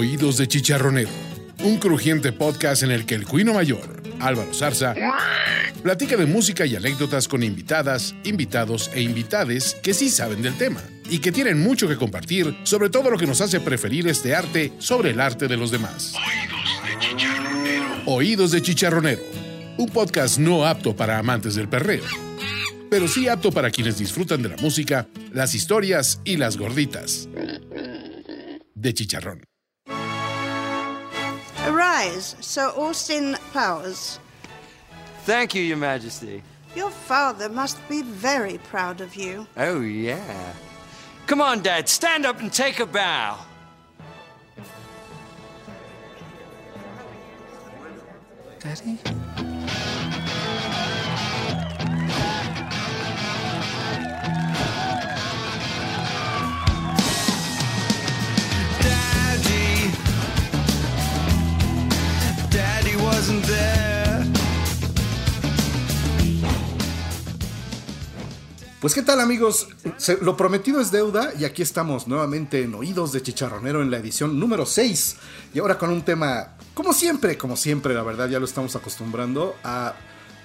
Oídos de Chicharronero, un crujiente podcast en el que el cuino mayor, Álvaro Zarza, platica de música y anécdotas con invitadas, invitados e invitades que sí saben del tema y que tienen mucho que compartir sobre todo lo que nos hace preferir este arte sobre el arte de los demás. Oídos de Chicharronero. Oídos de Chicharronero, un podcast no apto para amantes del perreo, pero sí apto para quienes disfrutan de la música, las historias y las gorditas. De chicharrón. Arise, Sir Austin Powers. Thank you, Your Majesty. Your father must be very proud of you. Oh, yeah. Come on, Dad, stand up and take a bow. Daddy? Daddy. Pues qué tal amigos, lo prometido es deuda y aquí estamos nuevamente en Oídos de Chicharronero en la edición número 6 y ahora con un tema, como siempre, como siempre la verdad ya lo estamos acostumbrando a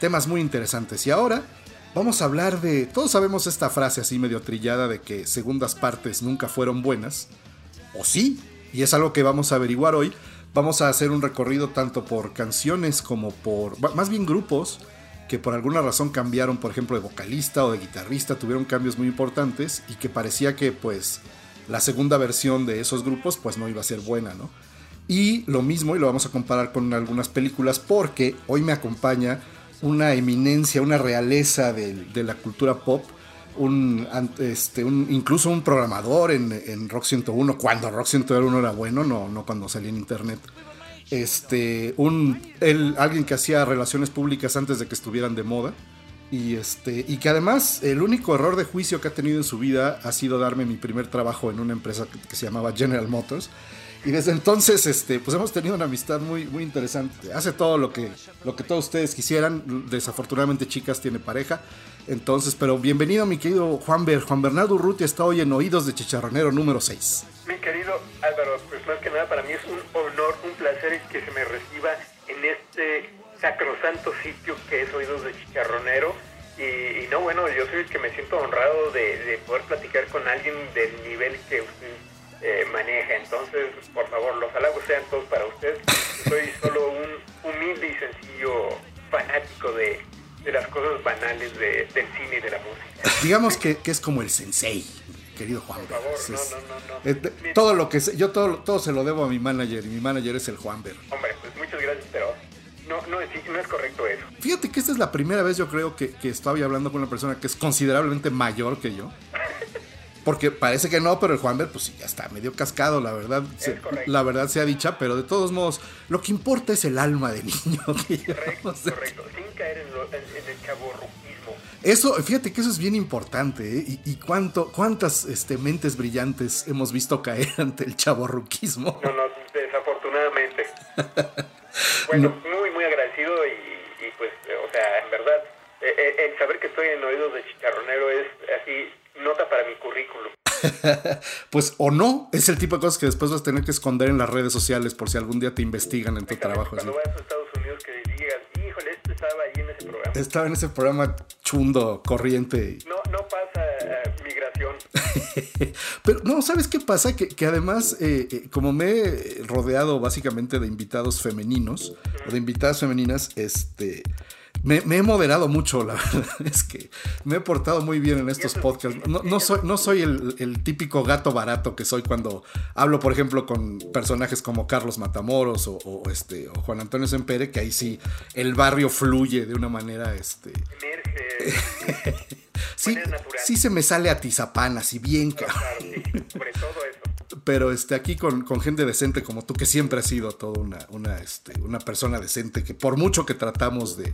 temas muy interesantes. Y ahora vamos a hablar de, todos sabemos esta frase así medio trillada de que segundas partes nunca fueron buenas, o sí, y es algo que vamos a averiguar hoy. Vamos a hacer un recorrido tanto por canciones como por, más bien grupos, que por alguna razón cambiaron, por ejemplo, de vocalista o de guitarrista, tuvieron cambios muy importantes y que parecía que pues la segunda versión de esos grupos pues no iba a ser buena, ¿no? Y lo mismo, y lo vamos a comparar con algunas películas, porque hoy me acompaña una eminencia, una realeza de, la cultura pop, un, este, un- incluso un programador en, en Rock 101, cuando Rock 101 era bueno, no, no cuando salía en internet. Este, un, él, alguien que hacía relaciones públicas antes de que estuvieran de moda. Y, este, y que además el único error de juicio que ha tenido en su vida ha sido darme mi primer trabajo en una empresa que, que se llamaba General Motors. Y desde entonces este, pues hemos tenido una amistad muy, muy interesante. Hace todo lo que, lo que todos ustedes quisieran. Desafortunadamente Chicas tiene pareja. Entonces, pero bienvenido mi querido Juan, Ber, Juan Bernardo Urrutia está hoy en Oídos de Chicharronero número 6. Mi querido Álvaro, pues más que nada para mí es un honor, un placer que se me reciba en este sacrosanto sitio que es Oídos de Chicharronero. Y, y no, bueno, yo soy el que me siento honrado de, de poder platicar con alguien del nivel que usted eh, maneja. Entonces, por favor, los halagos sean todos para usted. Soy solo un humilde y sencillo fanático de, de las cosas banales de- del cine y de la música. Digamos que, que es como el sensei, querido Juan. Por favor, Es- no, no, no, no. eh, todo lo que sé- yo todo, todo se lo debo a mi manager y mi manager es el Juan Ber. Hombre, pues muchas gracias, pero no, no, es, no es correcto eso. Fíjate que esta es la primera vez yo creo que, que estoy hablando con una persona que es considerablemente mayor que yo. Porque parece que no, pero el Juan Ber, pues sí, ya está medio cascado, la verdad. se- la verdad sea dicha, pero de todos modos, lo que importa es el alma de niño que Correcto, correcto. Sin caer en, lo- en- en el chaborruquismo. Eso, fíjate que eso es bien importante, ¿eh? Y, y cuánto, cuántas este, mentes brillantes hemos visto caer ante el chaborruquismo. No, no, desafortunadamente. Bueno, muy, muy agradecido y, y, pues, o sea, en verdad, eh, eh, el saber que estoy en oídos de chicharronero es así, nota para mi currículum. Pues o no, es el tipo de cosas que después vas a tener que esconder en las redes sociales por si algún día te investigan en tu trabajo. así. Cuando vayas a Estados Unidos que digas, híjole, este estaba ahí en ese programa. Estaba en ese programa chundo, corriente. No, no pasa eh, migración. Pero no, ¿sabes qué pasa? Que, que además, eh, eh, como me he rodeado básicamente de invitados femeninos o de invitadas femeninas, este. Me, me he moderado mucho, la verdad es que me he portado muy bien en estos podcasts. No, no soy, no soy el, el típico gato barato que soy cuando hablo, por ejemplo, con personajes como Carlos Matamoros o, o, este, o Juan Antonio Sempere, que ahí sí el barrio fluye de una manera este, Emerge. sí, sí se me sale a tizapán, así bien, cabrón. Sobre todo eso. Pero este, aquí con, con gente decente como tú, que siempre has sido toda una, una, este, una persona decente, que por mucho que tratamos de,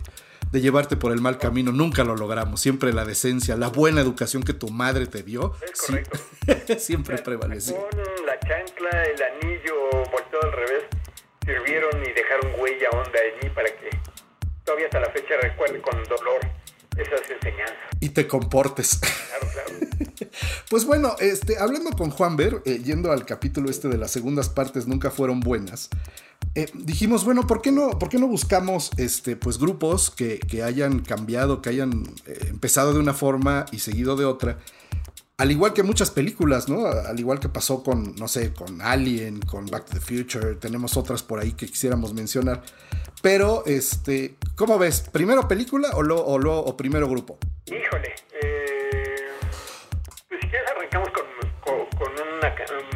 de llevarte por el mal camino, nunca lo logramos. Siempre la decencia, la buena educación que tu madre te dio, Es sí, siempre prevaleció. Con la chancla, el anillo volteado al revés, sirvieron y dejaron huella honda en mí para que todavía hasta la fecha recuerde con dolor esas enseñanzas. Y te comportes. Claro, claro. Pues bueno, este, hablando con Juan Ver, eh, yendo al capítulo este de las segundas partes nunca fueron buenas, eh, dijimos, bueno, ¿por qué no, por qué no buscamos este, pues, grupos que, que hayan cambiado, que hayan eh, empezado de una forma y seguido de otra? Al igual que muchas películas, ¿no? Al igual que pasó con, no sé, con Alien, con Back to the Future, tenemos otras por ahí que quisiéramos mencionar. Pero, este, ¿cómo ves? ¿Primero película o, lo, o, primero grupo? Híjole, eh, pues si quieres arrancamos con, con, con una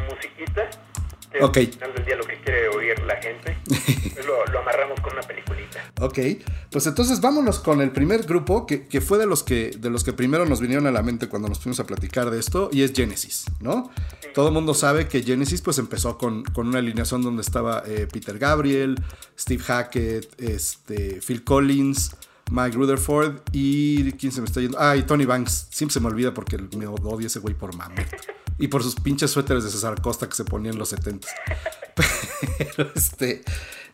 musiquita. Que Ok. Al final del día lo que quiere oír la gente. Pues lo, lo amarramos con una peliculita. Ok, pues entonces vámonos con el primer grupo que, que fue de los que, de los que primero nos vinieron a la mente cuando nos fuimos a platicar de esto y es Genesis, ¿no? Todo el mundo sabe que Genesis pues empezó con, con una alineación donde estaba eh, Peter Gabriel, Steve Hackett, este, Phil Collins, Mike Rutherford y ¿quién se me está yendo? Ah, y Tony Banks. Siempre se me olvida porque me odio ese güey por mame. Y por sus pinches suéteres de César Costa que se ponía en los 70 Pero este.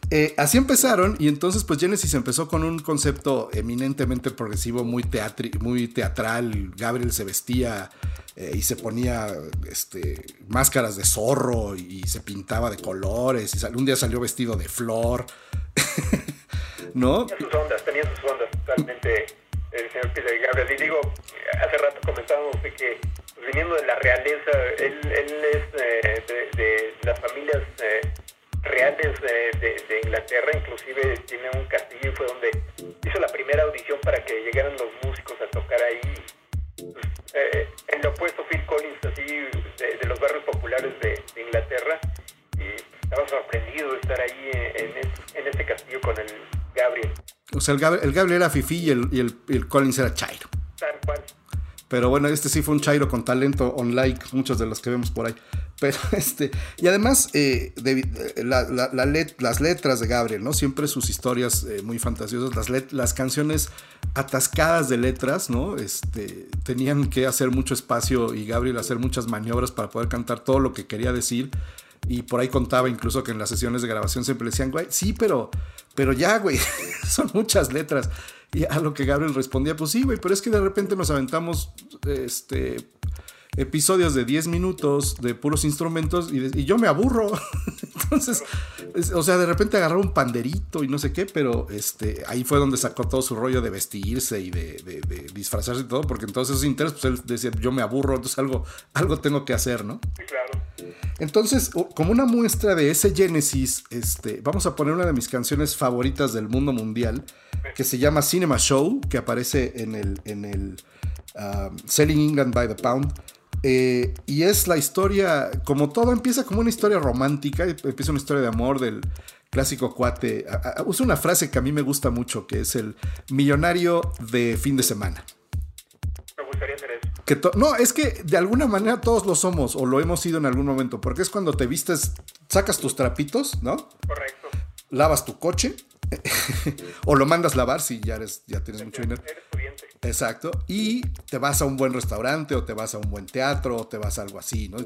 eh, así empezaron y entonces pues Genesis empezó con un concepto eminentemente progresivo, muy, teatri- muy teatral. Gabriel se vestía eh, y se ponía este, máscaras de zorro y se pintaba de colores y un día salió vestido de flor. ¿No? Tenía sus ondas, tenía sus ondas totalmente el señor Peter Gabriel. Y digo, hace rato comentábamos de que viniendo de la realeza, él, él es eh, de, de las familias eh, reales eh, de, de Inglaterra, inclusive tiene un castillo y fue donde hizo la primera audición para que llegaran los músicos a tocar ahí. Pues, eh, en lo opuesto, Phil Collins, así de, de los barrios populares de, de Inglaterra, y estaba sorprendido de estar ahí en, en, en este castillo con el Gabriel. O sea, el Gabriel, el Gabriel era Fifi y el, y el- y el Collins era Chairo. Tal cual. Pero bueno, este sí fue un Chairo con talento, unlike muchos de los que vemos por ahí. Pero este, y además, eh, eh, las letras de Gabriel, ¿no? Siempre sus historias eh, muy fantasiosas, las, let- las canciones atascadas de letras, ¿no? Este, tenían que hacer mucho espacio y Gabriel hacer muchas maniobras para poder cantar todo lo que quería decir. Y por ahí contaba incluso que en las sesiones de grabación siempre le decían, güey, sí, pero, pero ya, güey, son muchas letras. Y a lo que Gabriel respondía, pues sí, güey, pero es que de repente nos aventamos este, episodios de 10 minutos de puros instrumentos y, de- y yo me aburro. Entonces, es- o sea, de repente agarraba un panderito y no sé qué, pero este, ahí fue donde sacó todo su rollo de vestirse y de, de- de disfrazarse y todo, porque entonces esos intereses, pues él decía, yo me aburro, entonces algo, algo tengo que hacer, ¿no? Sí, claro. Entonces, como una muestra de ese Genesis, este, vamos a poner una de mis canciones favoritas del mundo mundial, que se llama Cinema Show, que aparece en el, en el um, Selling England by the Pound. Eh, y es la historia, como todo empieza como una historia romántica, empieza una historia de amor del clásico cuate. Usa una frase que a mí me gusta mucho, que es el millonario de fin de semana. Me gustaría hacer eso. Que no, es que de alguna manera todos lo somos o lo hemos sido en algún momento, porque es cuando te vistes, sacas tus trapitos, ¿no? Correcto. Lavas tu coche o lo mandas lavar si ya eres ya tienes mucho dinero. Exacto, y te vas a un buen restaurante o te vas a un buen teatro o te vas a algo así, ¿no?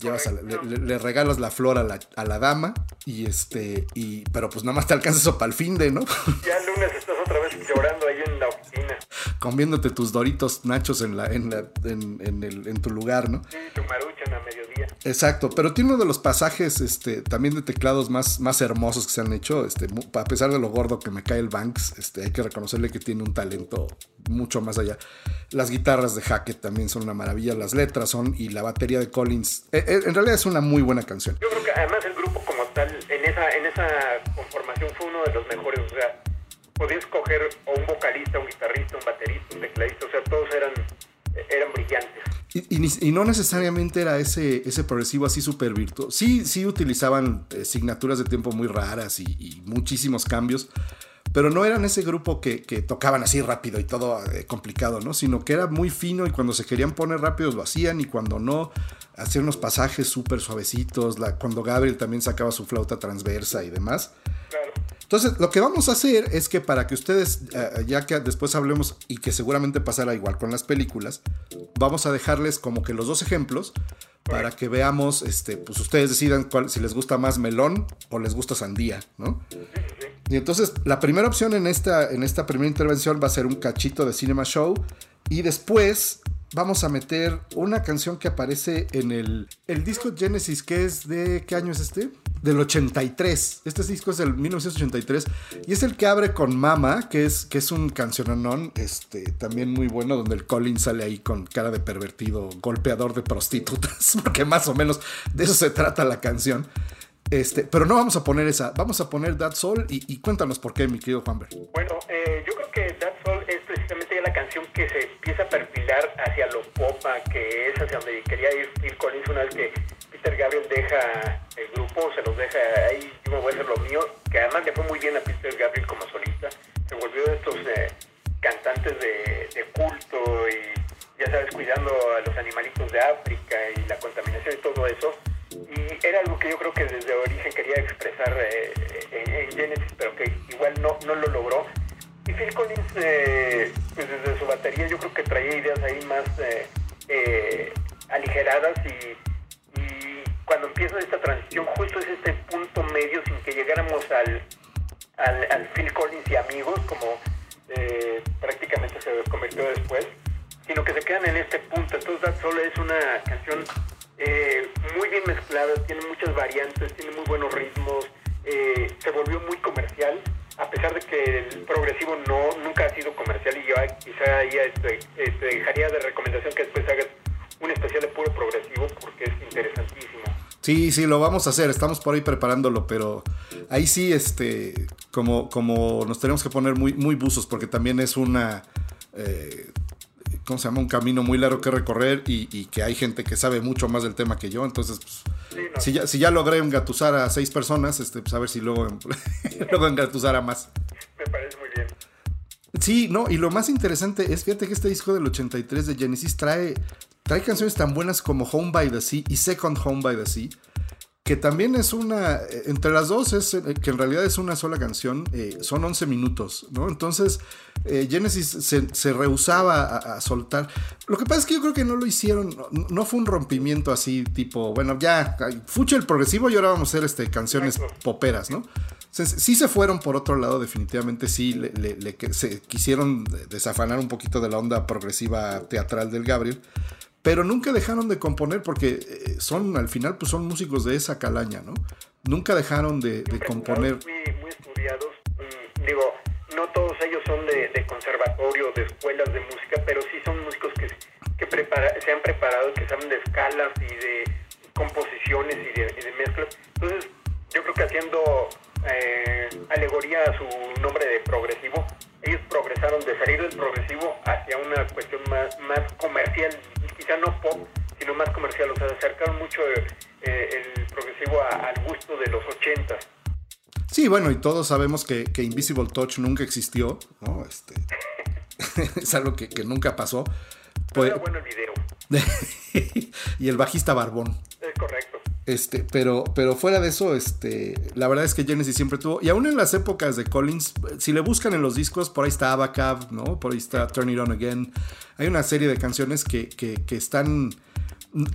Llevas a le, le- regalas la flor a la, a la dama y este y pero pues nada más te alcanza eso para el fin de, ¿no? Ya el lunes estás otra vez llorando ahí en la oficina. Comiéndote tus doritos nachos en la en la en, en el, en tu lugar, ¿no? Sí, tu. Exacto, pero tiene uno de los pasajes este, también de teclados más, más hermosos que se han hecho. Este, a pesar de lo gordo que me cae el Banks, este, hay que reconocerle que tiene un talento mucho más allá. Las guitarras de Hackett también son una maravilla, las letras son y la batería de Collins. eh, eh, en realidad es una muy buena canción. Yo creo que además el grupo como tal, en esa, en esa conformación fue uno de los mejores. O sea, podías escoger o un vocalista, un guitarrista, un baterista, un tecladista. O sea, todos eran, eran brillantes. Y, y y no necesariamente era ese, ese progresivo así súper virtuoso. Sí, sí utilizaban eh, signaturas de tiempo muy raras y, y muchísimos cambios, pero no eran ese grupo que, que tocaban así rápido y todo eh, complicado, ¿no? Sino que era muy fino y cuando se querían poner rápidos lo hacían y cuando no, hacían unos pasajes súper suavecitos. La, cuando Gabriel también sacaba su flauta transversa y demás. Claro. Entonces, lo que vamos a hacer es que para que ustedes, eh, ya que después hablemos y que seguramente pasará igual con las películas, vamos a dejarles como que los dos ejemplos para que veamos, este, pues ustedes decidan cuál, si les gusta más melón o les gusta sandía, ¿no? Y entonces la primera opción en esta, en esta primera intervención va a ser un cachito de Cinema Show y después vamos a meter una canción que aparece en el, el disco Genesis, que es de... ¿Qué año es este? Del 83. Este disco es del 1983 y es el que abre con Mama, que es, que es un cancionanón este, también muy bueno, donde el Colin sale ahí con cara de pervertido, golpeador de prostitutas, porque más o menos de eso se trata la canción. Este, pero no vamos a poner esa, vamos a poner That Soul y, cuéntanos por qué, mi querido Juanber. Bueno, eh, yo creo que That Soul es precisamente la canción que se empieza a perfilar hacia lo popa, que es hacia donde quería ir Phil Collins una vez que Peter Gabriel deja el grupo, se los deja ahí, yo me voy a hacer lo mío, que además le fue muy bien a Peter Gabriel como solista, se volvió de estos eh, cantantes de, de culto y ya sabes, cuidando a los animalitos de África y la contaminación y todo eso y era algo que yo creo que desde origen quería expresar eh, en, Genesis, pero que igual no, no lo logró. Y Phil Collins, eh, pues desde su batería, yo creo que traía ideas ahí más eh, aligeradas y, cuando empieza esta transición, justo es este punto medio sin que llegáramos al, al, Phil Collins y amigos, como prácticamente se convirtió después, sino que se quedan en este punto. Entonces, solo es una canción eh, muy bien mezclada, tiene muchas variantes, tiene muy buenos ritmos, eh, se volvió muy comercial, a pesar de que el progresivo no nunca ha sido comercial y yo quizá ahí este, este, dejaría de recomendación que después hagas un especial de puro progresivo porque es interesantísimo. Sí, sí, lo vamos a hacer, estamos por ahí preparándolo, pero ahí sí, este, como, como nos tenemos que poner muy, muy buzos, porque también es una... Eh, ¿cómo se llama? Un camino muy largo que recorrer y, que hay gente que sabe mucho más del tema que yo. Entonces, pues, si, ya, si ya logré engatusar a seis personas, este, pues a ver si luego, luego engatusar a más. Me parece muy bien. Sí, no, y lo más interesante es, fíjate que este disco del 83 de Genesis trae, trae canciones tan buenas como Home by the Sea y Second Home by the Sea que también es una, entre las dos, es eh, que en realidad es una sola canción, eh, son 11 minutos, ¿no? Entonces, eh, Genesis se, rehusaba a, soltar. Lo que pasa es que yo creo que no lo hicieron, no, fue un rompimiento así, tipo, bueno, ya, fucho el progresivo y ahora vamos a hacer este, canciones poperas, ¿no? sí se fueron por otro lado, definitivamente sí, le, se quisieron desafanar un poquito de la onda progresiva teatral del Gabriel pero nunca dejaron de componer porque eh, son, al final, pues son músicos de esa calaña, ¿no? Nunca dejaron de, componer. Muy, muy estudiados, mm, digo, no todos ellos son de, conservatorio, de escuelas de música, pero sí son músicos que, que se han preparado, que saben de escalas y de composiciones y de, de mezclas. Entonces, yo creo que haciendo eh, alegoría a su nombre de progresivo, ellos progresaron de salir del progresivo hacia una cuestión más, más comercial quizá no pop, sino más comercial. O sea, acercaron mucho eh, el progresivo al gusto de los 80. Sí, bueno, y todos sabemos que, Invisible Touch nunca existió, ¿no? Este, es algo que, nunca pasó. Pues, era bueno el video. y el bajista Barbón. Es correcto. Este, pero, pero fuera de eso, este, la verdad es que Genesis siempre tuvo, y aún en las épocas de Collins, si le buscan en los discos, por ahí está Abacab, ¿no? Por ahí está Turn It On Again. Hay una serie de canciones que, que, que están,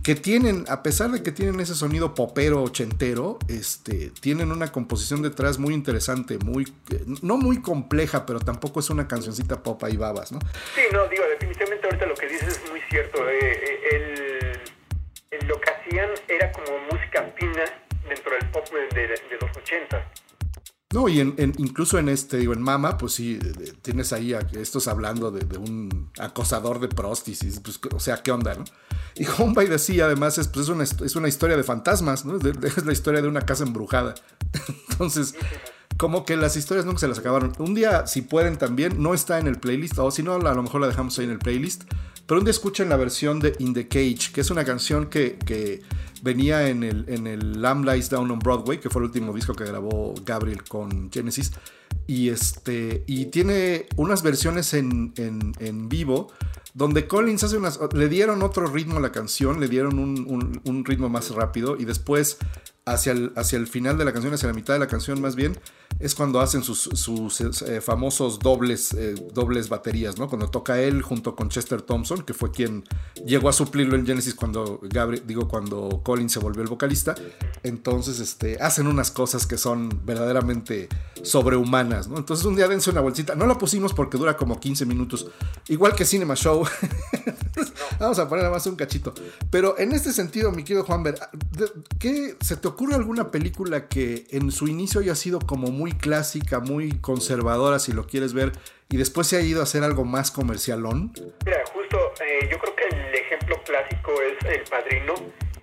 que tienen, a pesar de que tienen ese sonido popero ochentero, este, tienen una composición detrás muy interesante, muy, no muy compleja, pero tampoco es una cancioncita pop y babas, ¿no? Sí, no, digo, definitivamente ahorita lo que dices es muy cierto. Eh, eh, el lo que hacían era como música fina dentro del pop de, los 80. No, y en, incluso en este, digo, en Mama, pues sí, tienes ahí a estos hablando de, un acosador de prostis, pues, o sea, ¿qué onda, no? Y Home by the Sea, además, es, pues, una, es una historia de fantasmas, ¿no? Es la historia de una casa embrujada. Entonces, como que las historias nunca se las acabaron. Un día, si pueden también, no está en el playlist, o si no, a lo mejor la dejamos ahí en el playlist. Pero un día escuchen la versión de In the Cage, que es una canción que, venía en el, Lamb Lies Down on Broadway, que fue el último disco que grabó Gabriel con Genesis. Y, este, y tiene unas versiones en, vivo donde Collins hace unas. Le dieron otro ritmo a la canción, le dieron un, ritmo más rápido y después hacia el, hacia el final de la canción, hacia la mitad de la canción más bien, es cuando hacen sus, sus eh, famosos dobles, eh, dobles baterías, ¿no? Cuando toca él junto con Chester Thompson, que fue quien llegó a suplirlo en Genesis cuando Gabriel, digo, cuando Colin se volvió el vocalista. Entonces, este, hacen unas cosas que son verdaderamente sobrehumanas, ¿no? Entonces un día dense una bolsita. No la pusimos porque dura como 15 minutos, igual que Cinema Show. Vamos a poner más un cachito. Pero en este sentido, mi querido Juan Ver, ¿qué, ¿se te ocurre alguna película que en su inicio haya sido como muy clásica, muy conservadora, si lo quieres ver, y después se ha ido a hacer algo más comercialón? Mira, justo eh, yo creo que el ejemplo clásico es El Padrino.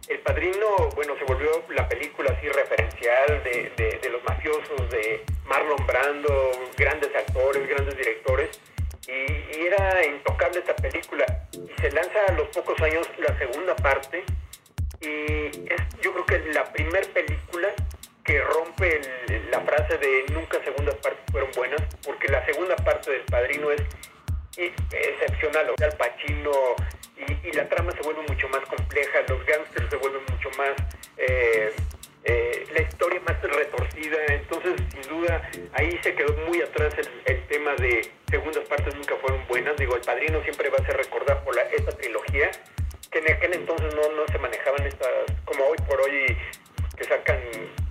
El Padrino, bueno, se volvió la película así referencial de, de los mafiosos, de Marlon Brando, grandes actores, grandes directores y, era intocable esta película. Y se lanza a los pocos años la segunda parte y es yo creo que la primer película que rompe la frase de nunca segundas partes fueron buenas, porque la segunda parte del Padrino es, excepcional, el Pacino y, la trama se vuelve mucho más compleja, los gángsters se vuelven mucho más... Eh, eh, la historia más retorcida, entonces sin duda ahí se quedó muy atrás el, tema de segundas partes nunca fueron buenas, digo, el padrino siempre va a ser recordado por la, esta trilogía, que en aquel entonces no, no se manejaban estas, como hoy por hoy, que sacan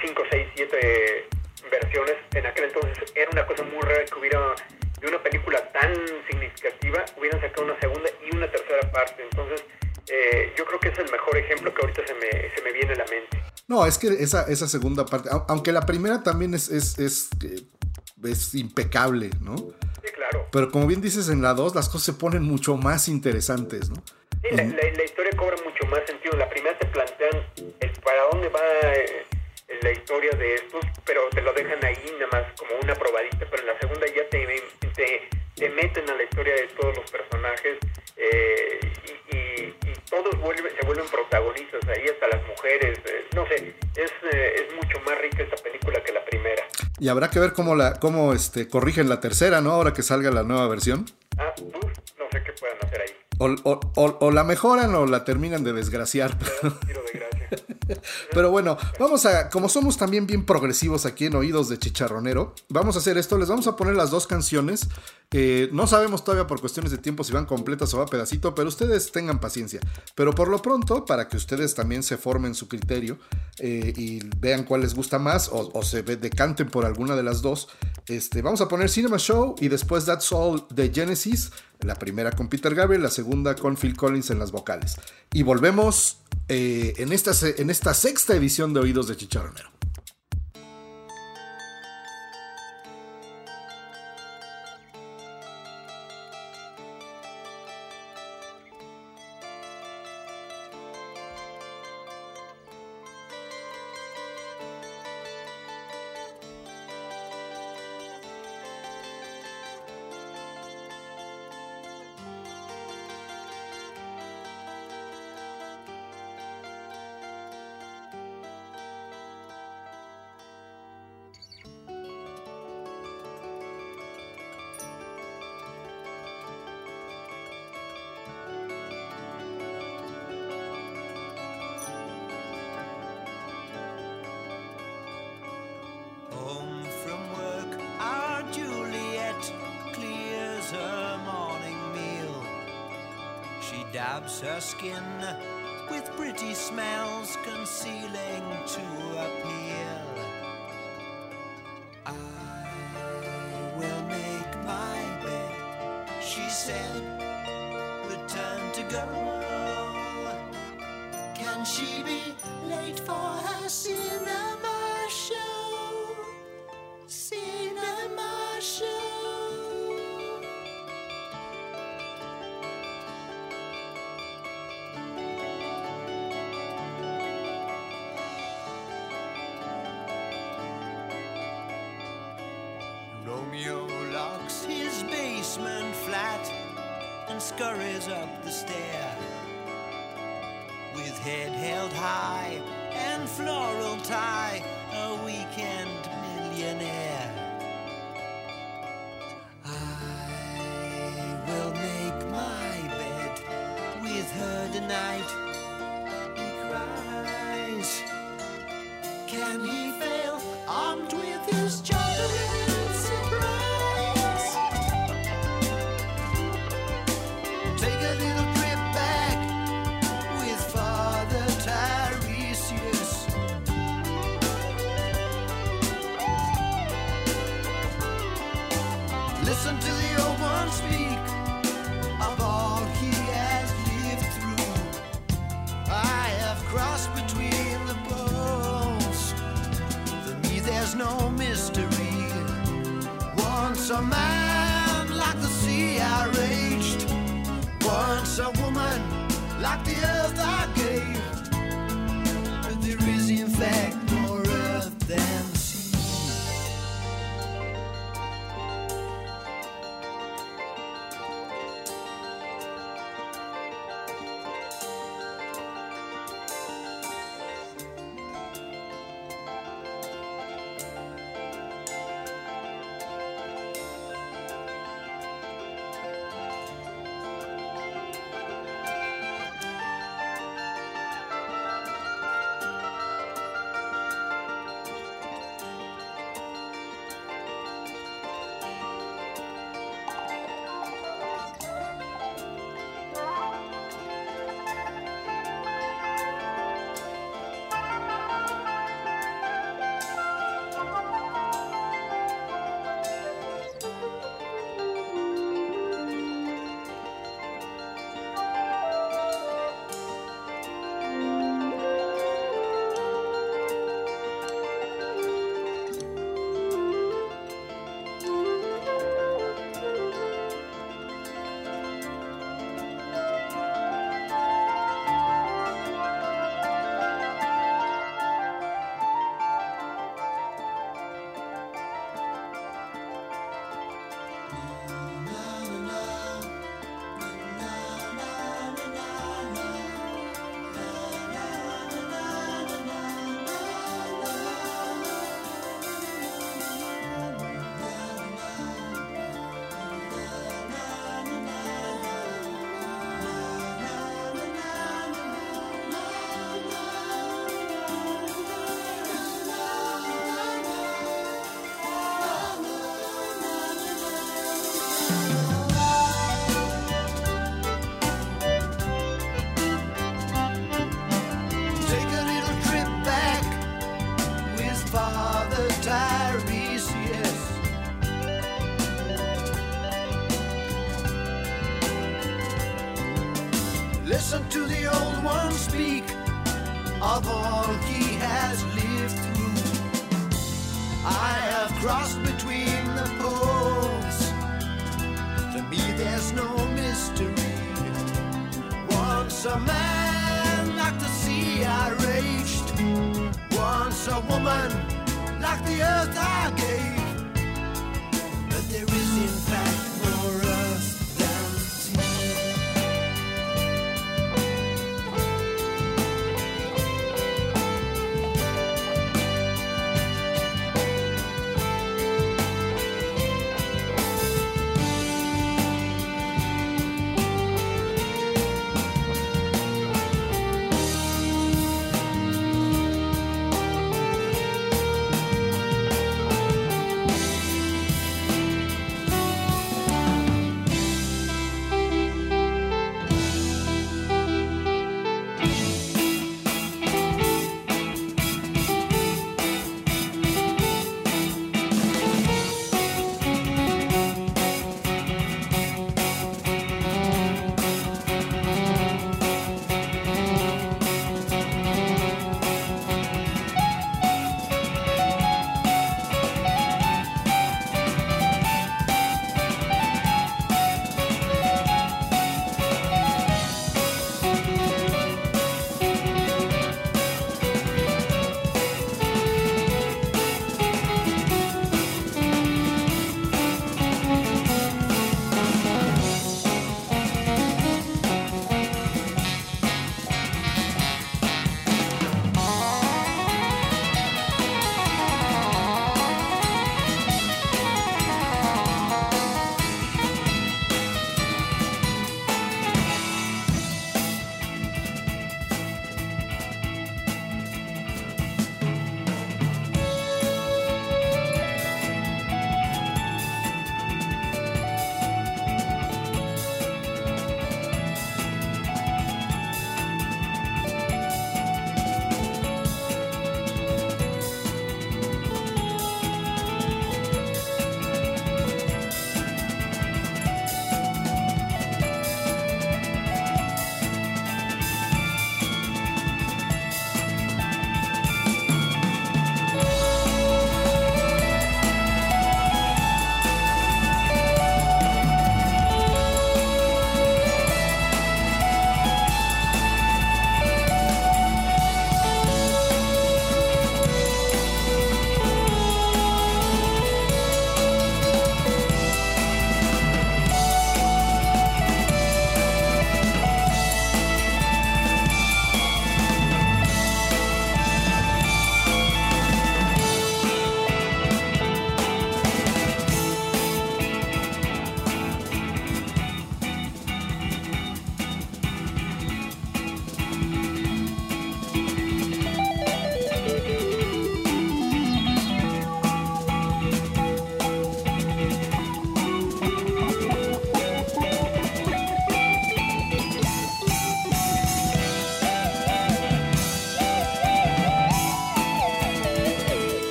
5, 6, 7 versiones, en aquel entonces era una cosa muy rara que hubiera de una película tan significativa, hubieran sacado una segunda y una tercera parte, entonces eh, yo creo que es el mejor ejemplo que ahorita se me, se me viene a la mente. No, es que esa, esa segunda parte, aunque la primera también es, es, es, eh, es impecable, ¿no? Sí, claro. Pero como bien dices, en la 2 las cosas se ponen mucho más interesantes, ¿no? Sí, la, historia cobra mucho más sentido. La primera te plantean el para dónde va eh, la historia de estos, pero te lo dejan ahí nada más como una probadita, pero en la segunda ya te, te, te meten a la historia de todos los personajes eh, y, y, todos vuelven, se vuelven protagonistas ahí, hasta las mujeres, eh, no sé, es, es mucho más rica esta película que la primera. Y habrá que ver cómo la cómo este corrigen la tercera, ¿no? Ahora que salga la nueva versión. Ah, no sé qué puedan hacer ahí. O, la mejoran o la terminan de desgraciar. Pero bueno, vamos a, como somos también bien progresivos aquí en Oídos de Chicharronero, vamos a hacer esto, les vamos a poner las dos canciones. no sabemos todavía por cuestiones de tiempo si van completas o va pedacito, pero ustedes tengan paciencia. Pero por lo pronto, para que ustedes también se formen su criterio eh, y vean cuál les gusta más o, se decanten por alguna de las dos, este, vamos a poner Cinema Show y después That's All de Genesis la primera con Peter Gabriel, la segunda con Phil Collins en las vocales. Y volvemos eh, en, esta, en esta sexta edición de Oídos de Chicharronero.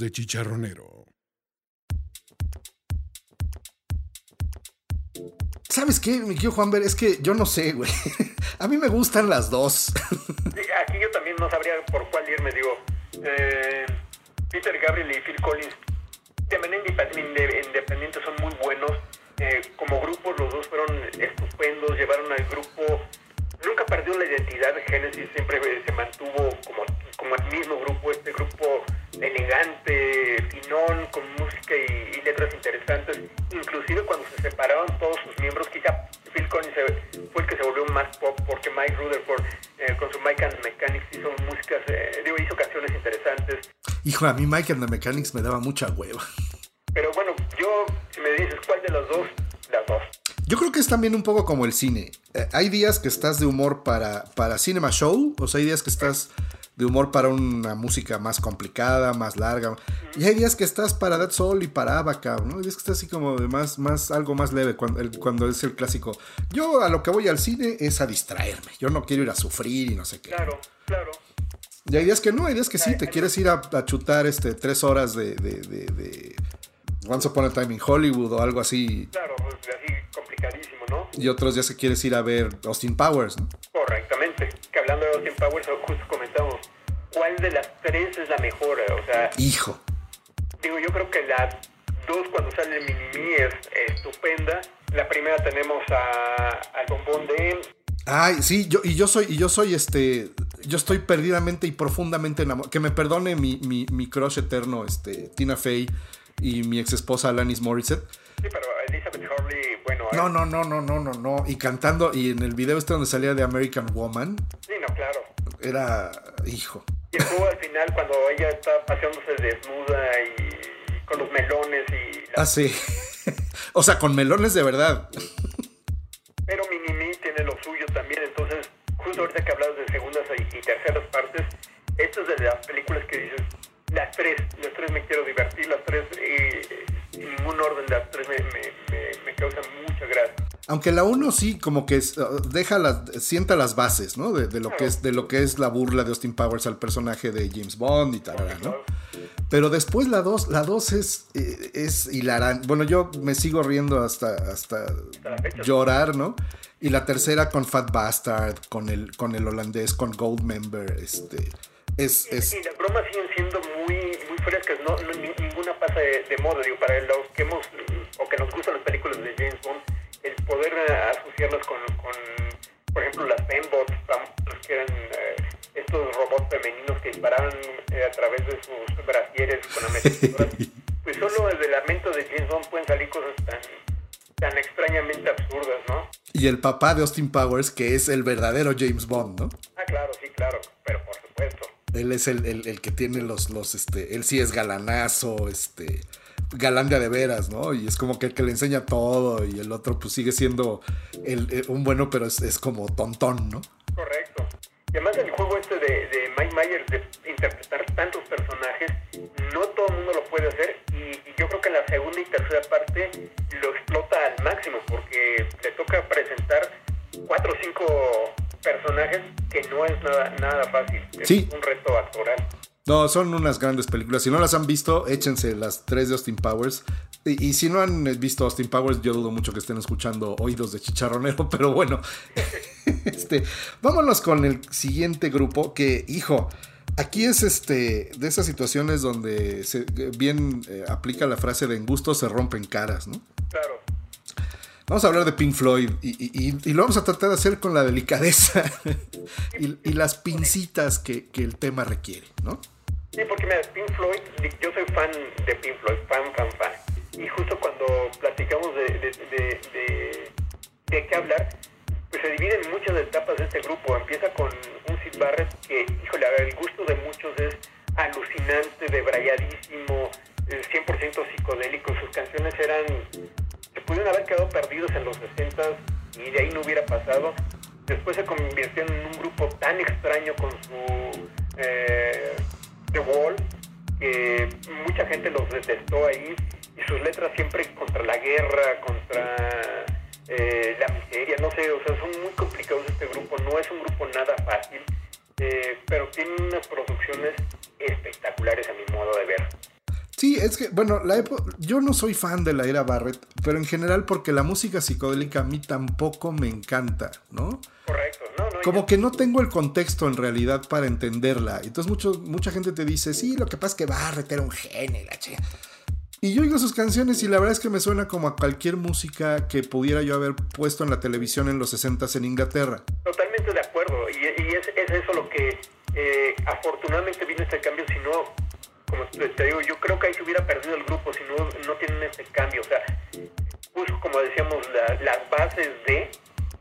de chicharronero. ¿Sabes qué, mi querido Juanver? Es que yo no sé, güey. A mí me gustan las dos. A mí Mike and the Mechanics me daba mucha hueva. Pero bueno, yo, si me dices cuál de las dos, las dos. Yo creo que es también un poco como el cine. Eh, hay días que estás de humor para, para cinema show, o sea, hay días que estás de humor para una música más complicada, más larga. Y hay días que estás para Dead Soul y para Abaca, ¿no? Hay días que estás así como de más, más, algo más leve cuando, cuando es el clásico. Yo a lo que voy al cine es a distraerme. Yo no quiero ir a sufrir y no sé qué. Claro. Y hay días que no, hay días que sí, te quieres ir a, a chutar este, tres horas de, de, de- de Once Upon a Time in Hollywood o algo así. Claro, pues, así complicadísimo, ¿no? Y otros días que quieres ir a ver Austin Powers, ¿no? Correctamente. Que hablando de Austin Powers, justo comentamos, ¿cuál de las tres es la mejor? O sea, Hijo. digo, yo creo que la dos cuando sale el Minimi es estupenda. La primera tenemos a, al bombón de... Ay, sí, yo, y yo soy, y yo soy este. Yo estoy perdidamente y profundamente enamorado. Que me perdone mi, mi, mi crush eterno, este, Tina Fey y mi ex esposa Alanis Morissette. Sí, pero Elizabeth Hurley, bueno... No, eh, no, no, no, no, no, no. Y cantando, y en el video este donde salía de American Woman, Sí, no, claro. era. Hijo. Y luego al final cuando ella está paseándose desnuda y con los melones y... la- Ah, sí. o sea, con melones de verdad. Pero Minimi tiene lo suyo también, entonces justo ahorita que hablas de segundas y, terceras partes, estas de las películas que dices, las tres, las tres me quiero divertir, las tres, eh, sin ningún orden, las tres me, me, me, me causan mucha gracia. Aunque la 1 sí, como que es, uh, deja las, sienta las bases, ¿no? De, de lo que es, de lo que es la burla de Austin Powers al personaje de James Bond y tal, ¿no? Pero después la 2, la 2 es, eh, es hilarante. Bueno, yo me sigo riendo hasta, hasta llorar, ¿no? Y la tercera con Fat Bastard, con el, con el holandés, con Goldmember, este. Es, es, Y las bromas siguen siendo muy, muy frescas, no, no- ni- ninguna pasa de, de moda, digo, para los que hemos, o que nos gustan las películas de James Bond, el poder asociarlas con, con, por ejemplo, las Fembots, que eran eh, estos robots femeninos que disparaban eh, a través de sus brasieres con ametralladoras, pues solo desde el lamento de James Bond pueden salir cosas tan, tan extrañamente absurdas, ¿no? y el papá de Austin Powers, que es el verdadero James Bond, ¿no? Ah, claro, sí, claro, pero por supuesto. Él es el, el- el que tiene los, los, este, él sí es galanazo, este, galán de veras, ¿no? Y es como que el que le enseña todo y el otro pues sigue siendo el, el- un bueno, pero es, es como tontón, ¿no? Correcto. Y además el juego este de, de Mike Myers de interpretar tantos personajes, no todo el mundo lo puede hacer y, yo creo que en la segunda y tercera parte lo explota al máximo porque le toca presentar cuatro o cinco personajes que no es nada, nada fácil. Es Sí. un reto actoral. No, son unas grandes películas. Si no las han visto, échense las tres de Austin Powers. Y, y si no han visto Austin Powers, yo dudo mucho que estén escuchando oídos de chicharronero, pero bueno. este, vámonos con el siguiente grupo que, hijo, aquí es este de esas situaciones donde se, bien eh, aplica la frase de en gusto se rompen caras, ¿no? Claro. Vamos a hablar de Pink Floyd y, y- y- y lo vamos a tratar de hacer con la delicadeza y, las pincitas que, que el tema requiere, ¿no? Sí, porque mira, Pink Floyd, yo soy fan de Pink Floyd, fan, fan, fan. Y justo cuando platicamos de, de, de, de- de qué hablar, pues se dividen muchas etapas de este grupo. Empieza con un Sid Barrett que, híjole, a ver, el gusto de muchos es alucinante, debrayadísimo, eh, 100% psicodélico. Sus canciones eran, se pudieron haber quedado perdidos en los 60 y de ahí no hubiera pasado. Después se convirtió en un grupo tan extraño con su eh, The Wall que mucha gente los detestó ahí y sus letras siempre contra la guerra, contra eh, la miseria, no sé, o sea, son muy complicados este grupo, no es un grupo nada fácil, eh, pero tiene unas producciones espectaculares a mi modo de ver. Sí, es que, bueno, la yo no soy fan de la era Barrett, pero en general porque la música psicodélica a mí tampoco me encanta, ¿no? Correcto, no, no. Como que no tengo el contexto en realidad para entenderla. Entonces mucho, mucha gente te dice, sí, lo que pasa es que Barrett era un genio, la chica". Y yo oigo sus canciones y la verdad es que me suena como a cualquier música que pudiera yo haber puesto en la televisión en los 60 en Inglaterra. Totalmente de acuerdo, y, y es, es eso lo que eh, afortunadamente vino este cambio, si no, como te, digo, yo creo que ahí se hubiera perdido el grupo si no, no tienen este cambio, o sea, puso como decíamos la- las bases de,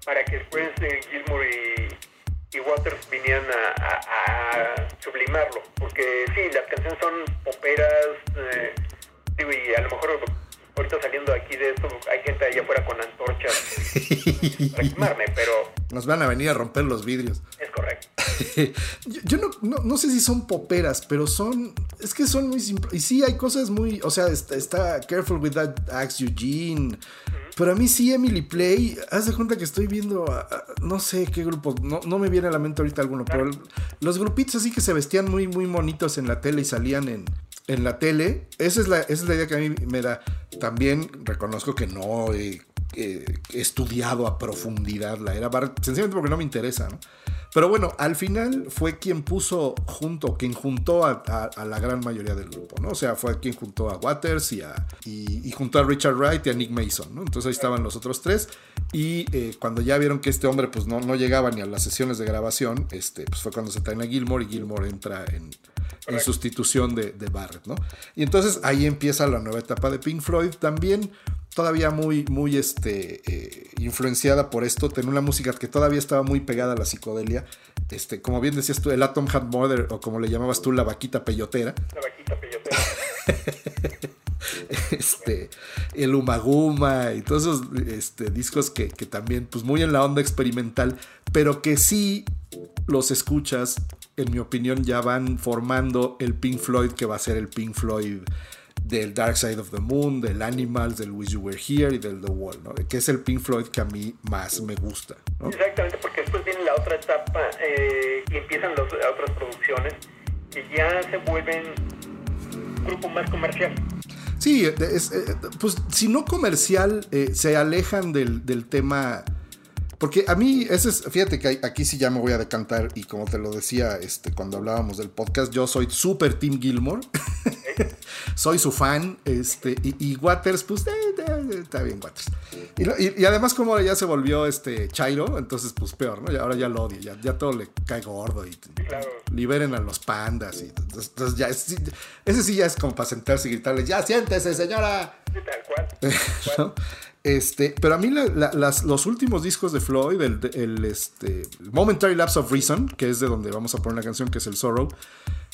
para que después eh, Gilmour y, y Waters vinieran a, a- a sublimarlo, porque sí, las canciones son poperas, eh, digo, y a lo mejor ahorita saliendo aquí de esto, hay gente allá afuera con antorchas para quemarme, pero Nos van a venir a romper los vidrios. es correcto. yo yo no, no, no sé si son poperas, pero son. Es que son muy simples. Y sí, hay cosas muy. O sea, está, está Careful with That Axe Eugene. Pero a mí sí, Emily Play. Haz de cuenta que estoy viendo. a- a- no sé qué grupo. No, no me viene a la mente ahorita alguno. Pero el- los grupitos así que se vestían muy, muy monitos en la tele y salían en, en la tele. Esa es la, esa es la idea que a mí me da. También reconozco que no he, he estudiado a profundidad la era Barrett, sencillamente porque no me interesa, ¿no? Pero bueno, al final fue quien puso junto, quien juntó a, a- a la gran mayoría del grupo, ¿no? O sea, fue quien juntó a Waters y, a, y, y juntó a Richard Wright y a Nick Mason, ¿no? Entonces ahí estaban los otros tres. Y eh, cuando ya vieron que este hombre pues no, no llegaba ni a las sesiones de grabación, este, pues fue cuando se traen a Gilmore y Gilmore entra en, en sustitución de, de Barrett, ¿no? Y entonces ahí empieza la nueva etapa de Pink Floyd, también todavía muy, muy este, eh, influenciada por esto, tenía una música que todavía estaba muy pegada a la psicodelia, este, como bien decías tú, el Atom Heart Mother, o como le llamabas tú, la vaquita peyotera, La vaquita peyotera. este, el Umaguma y todos esos este, discos que, que también, pues muy en la onda experimental, pero que sí los escuchas, en mi opinión, ya van formando el Pink Floyd que va a ser el Pink Floyd del Dark Side of the Moon, del Animals, del Wish You Were Here y del The Wall, ¿no? Que es el Pink Floyd que a mí más me gusta, ¿no? Exactamente, porque después viene la otra etapa eh, y empiezan las otras producciones que ya se vuelven un grupo más comercial. Sí, es, eh, pues si no comercial, eh, se alejan del, del tema. Porque a mí, ese es, fíjate que aquí sí ya me voy a decantar y como te lo decía este, cuando hablábamos del podcast, yo soy super Tim Gilmore. soy su fan. Este, y, y Waters, pues eh, eh, está bien Waters. Y, lo- y- y además como ahora ya se volvió este Chairo, entonces pues peor, ¿no? Y ahora ya lo odio, ya, ya todo le cae gordo y claro. liberen a los pandas. Y, entonces, entonces ya, es- ese sí ya es como para sentarse y gritarle, ya siéntese señora. Sí, tal cual. ¿no? Este, pero a mí la- la- las- los últimos discos de Floyd, el, el, este, Momentary Lapse of Reason, que es de donde vamos a poner la canción, que es el Sorrow,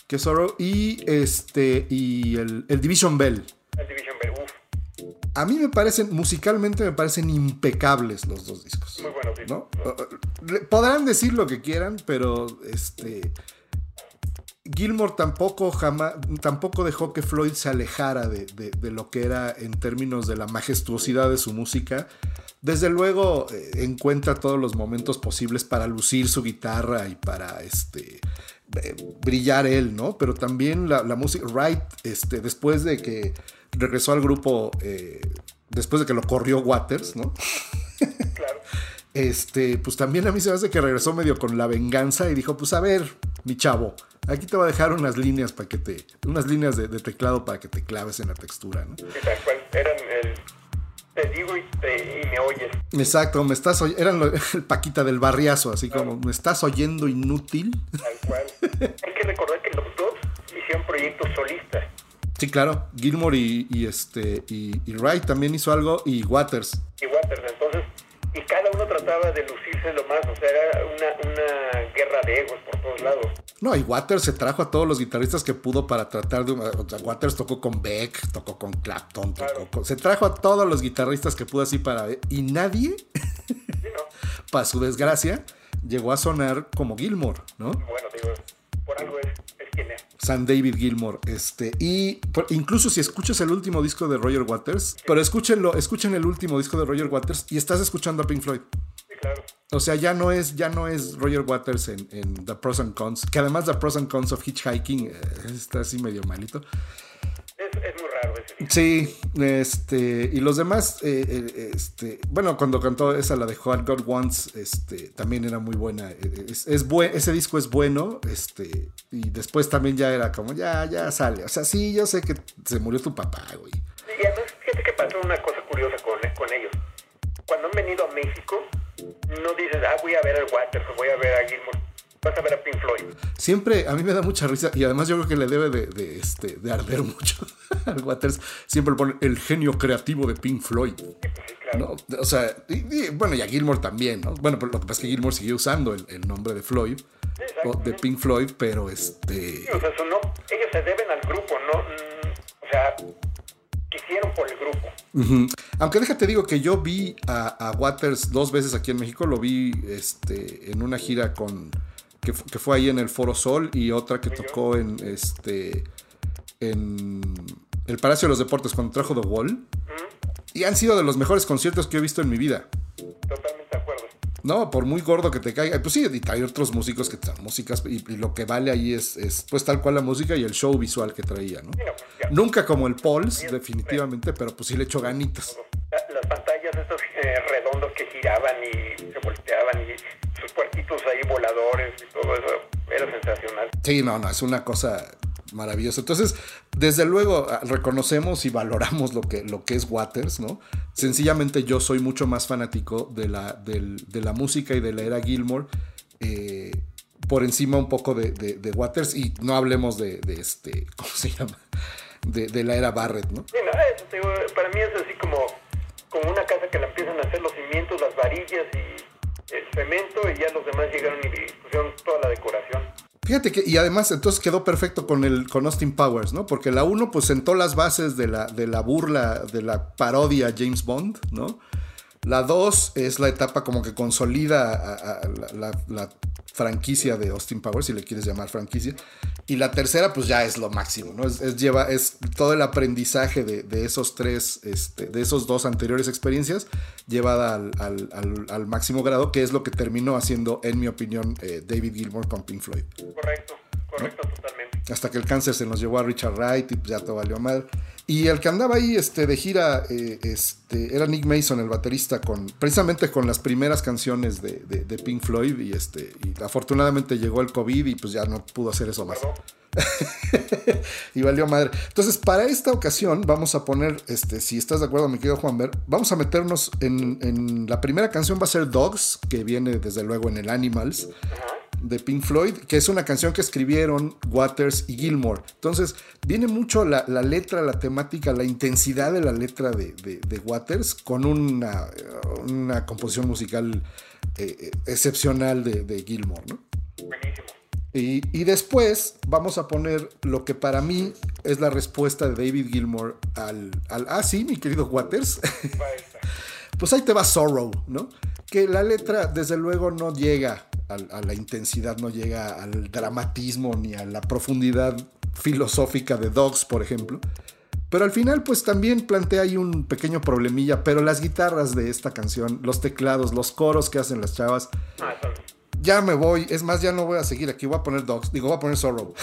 que es Sorrow, y, este, y el, el Division Bell. El Division Bell, uff, A mí me parecen, musicalmente me parecen impecables los dos discos. muy buenos discos. ¿no? Le- Podrán decir lo que quieran, pero este. Gilmore tampoco jamás, tampoco dejó que Floyd se alejara de, de- lo que era en términos de la majestuosidad de su música. Desde luego eh, encuentra todos los momentos posibles para lucir su guitarra y para este eh, brillar él, ¿no? Pero también la, la música, Wright, este, después de que regresó al grupo, eh, después de que lo corrió Waters, ¿no? Este, pues también a mí se me hace que regresó medio con la venganza y dijo, pues a ver, mi chavo, aquí te voy a dejar unas líneas para que te, unas líneas de, de teclado para que te claves en la textura, ¿no? Sí, tal cual. Eran el. Te digo y, te- y me oyes. Exacto, me estás oy- eran lo- el Paquita del barriazo, así como, me estás oyendo inútil. Tal cual. Hay que recordar que los dos hicieron proyectos solistas. Sí, claro, Gilmore y, y este, y, y Wright también hizo algo, y Waters. y Waters. Entonces, y cada uno trataba de lucirse lo más. O sea, era una, una guerra de egos por todos lados. No, y Waters se trajo a todos los guitarristas que pudo para tratar de... o sea, Waters tocó con Beck, tocó con Clapton, tocó Claro. con- se trajo a todos los guitarristas que pudo así para... Y nadie, Sí, ¿no? para su desgracia, llegó a sonar como Gilmore, ¿no? Bueno, digo, por algo es, es. San David Gilmore, este, y por- incluso si escuchas el último disco de Roger Waters, pero escúchenlo, escuchen el último disco de Roger Waters y estás escuchando a Pink Floyd. Sí, claro. O sea, ya no es, ya no es Roger Waters en, en The Pros and Cons, que además The Pros and Cons of Hitchhiking eh, está así medio malito. Es, es muy raro ese. Sí, este, y los demás, eh, eh, este, bueno, cuando cantó esa, la de What God Wants, este, también era muy buena. eh, Es, es buen- ese disco es bueno, este, y después también ya era como, ya, ya sale. O sea, sí, yo sé que se murió tu papá, güey. Y además, fíjate que pasó una cosa curiosa con, con ellos. Cuando han venido a México, no dices, ah, voy a ver al Waters o voy a ver a Gilmore. Vas a ver a Pink Floyd. Siempre, a mí me da mucha risa, y además yo creo que le debe de, de, este, de arder mucho al Waters. Siempre le pone el genio creativo de Pink Floyd. Sí, claro. ¿no? O sea, y- y, bueno, y a Gilmore también, ¿no? Bueno, pero lo que pasa es que Gilmore siguió usando el, el nombre de Floyd, o de Pink Floyd, pero este... Sí, o sea, no, ellos se deben al grupo, no, mm, o sea, quizá hicieron por el grupo. Aunque déjate digo que yo vi a, a Waters dos veces aquí en México, lo vi este, en una gira con que, fu- que fue ahí en el Foro Sol y otra que tocó en este en el Palacio de los Deportes cuando trajo The Wall. Y han sido de los mejores conciertos que he visto en mi vida. Totalmente de acuerdo. No, por muy gordo que te caiga. Pues sí, y hay otros músicos que traen músicas y, y lo que vale ahí es, es, pues tal cual la música y el show visual que traía, ¿no? Sí, no, pues. Nunca como el Pauls, definitivamente, pero pues sí le echó ganitas. La- las pantallas estos eh, redondos que giraban y se volteaban y sus puerquitos ahí voladores y todo eso era sensacional. Sí, no, no, es una cosa maravillosa. Entonces, desde luego ah, reconocemos y valoramos lo que, lo que es Waters, ¿no? Sencillamente yo soy mucho más fanático de la, del- de la música y de la era Gilmore. eh, por encima un poco de, de- de Waters y no hablemos de, de este, ¿cómo se llama? De, de la era Barrett, ¿no? Sí, para mí es así como, como una casa que la empiezan a hacer los cimientos, las varillas y el cemento y ya los demás llegaron y pusieron toda la decoración. Fíjate que, y además entonces quedó perfecto con el con Austin Powers, ¿no? Porque la 1 pues sentó las bases de la, de la burla, de la parodia James Bond, ¿no? La 2 es la etapa como que consolida la franquicia de Austin Powers, si le quieres llamar franquicia. Y la tercera pues ya es lo máximo, ¿no? Es, lleva, es todo el aprendizaje de, esos tres, este, de esos dos anteriores experiencias llevada al, al- al- al máximo grado, que es lo que terminó haciendo, en mi opinión, eh, David Gilmour con Pink Floyd Correcto, correcto totalmente. hasta que el cáncer se nos llevó a Richard Wright y pues ya todo valió mal. Y el que andaba ahí este, de gira eh, este, era Nick Mason, el baterista, con, precisamente con las primeras canciones de, de- de Pink Floyd. Y, este, y afortunadamente llegó el COVID y pues ya no pudo hacer eso más. y valió madre. Entonces, para esta ocasión, vamos a poner, este, si estás de acuerdo, mi querido Juan Ver, vamos a meternos en, en la primera canción, va a ser Dogs, que viene desde luego en el Animals de Pink Floyd, que es una canción que escribieron Waters y Gilmore. Entonces, viene mucho la, la letra, la temática, la intensidad de la letra de, de- de Waters con una, una composición musical eh, eh, excepcional de, de Gilmore, ¿no? Y, y después vamos a poner lo que para mí es la respuesta de David Gilmour al, al ah, sí, mi querido Waters. Pues ahí te va Sorrow, ¿no? Que la letra, desde luego, no llega a, la intensidad, no llega al dramatismo ni a la profundidad filosófica de Dogs, por ejemplo. Pero al final, pues también plantea ahí un pequeño problemilla, pero las guitarras de esta canción, los teclados, los coros que hacen las chavas, Ah, ya me voy, es más, ya no voy a seguir aquí, voy a poner Dogs, digo, voy a poner Sorrow.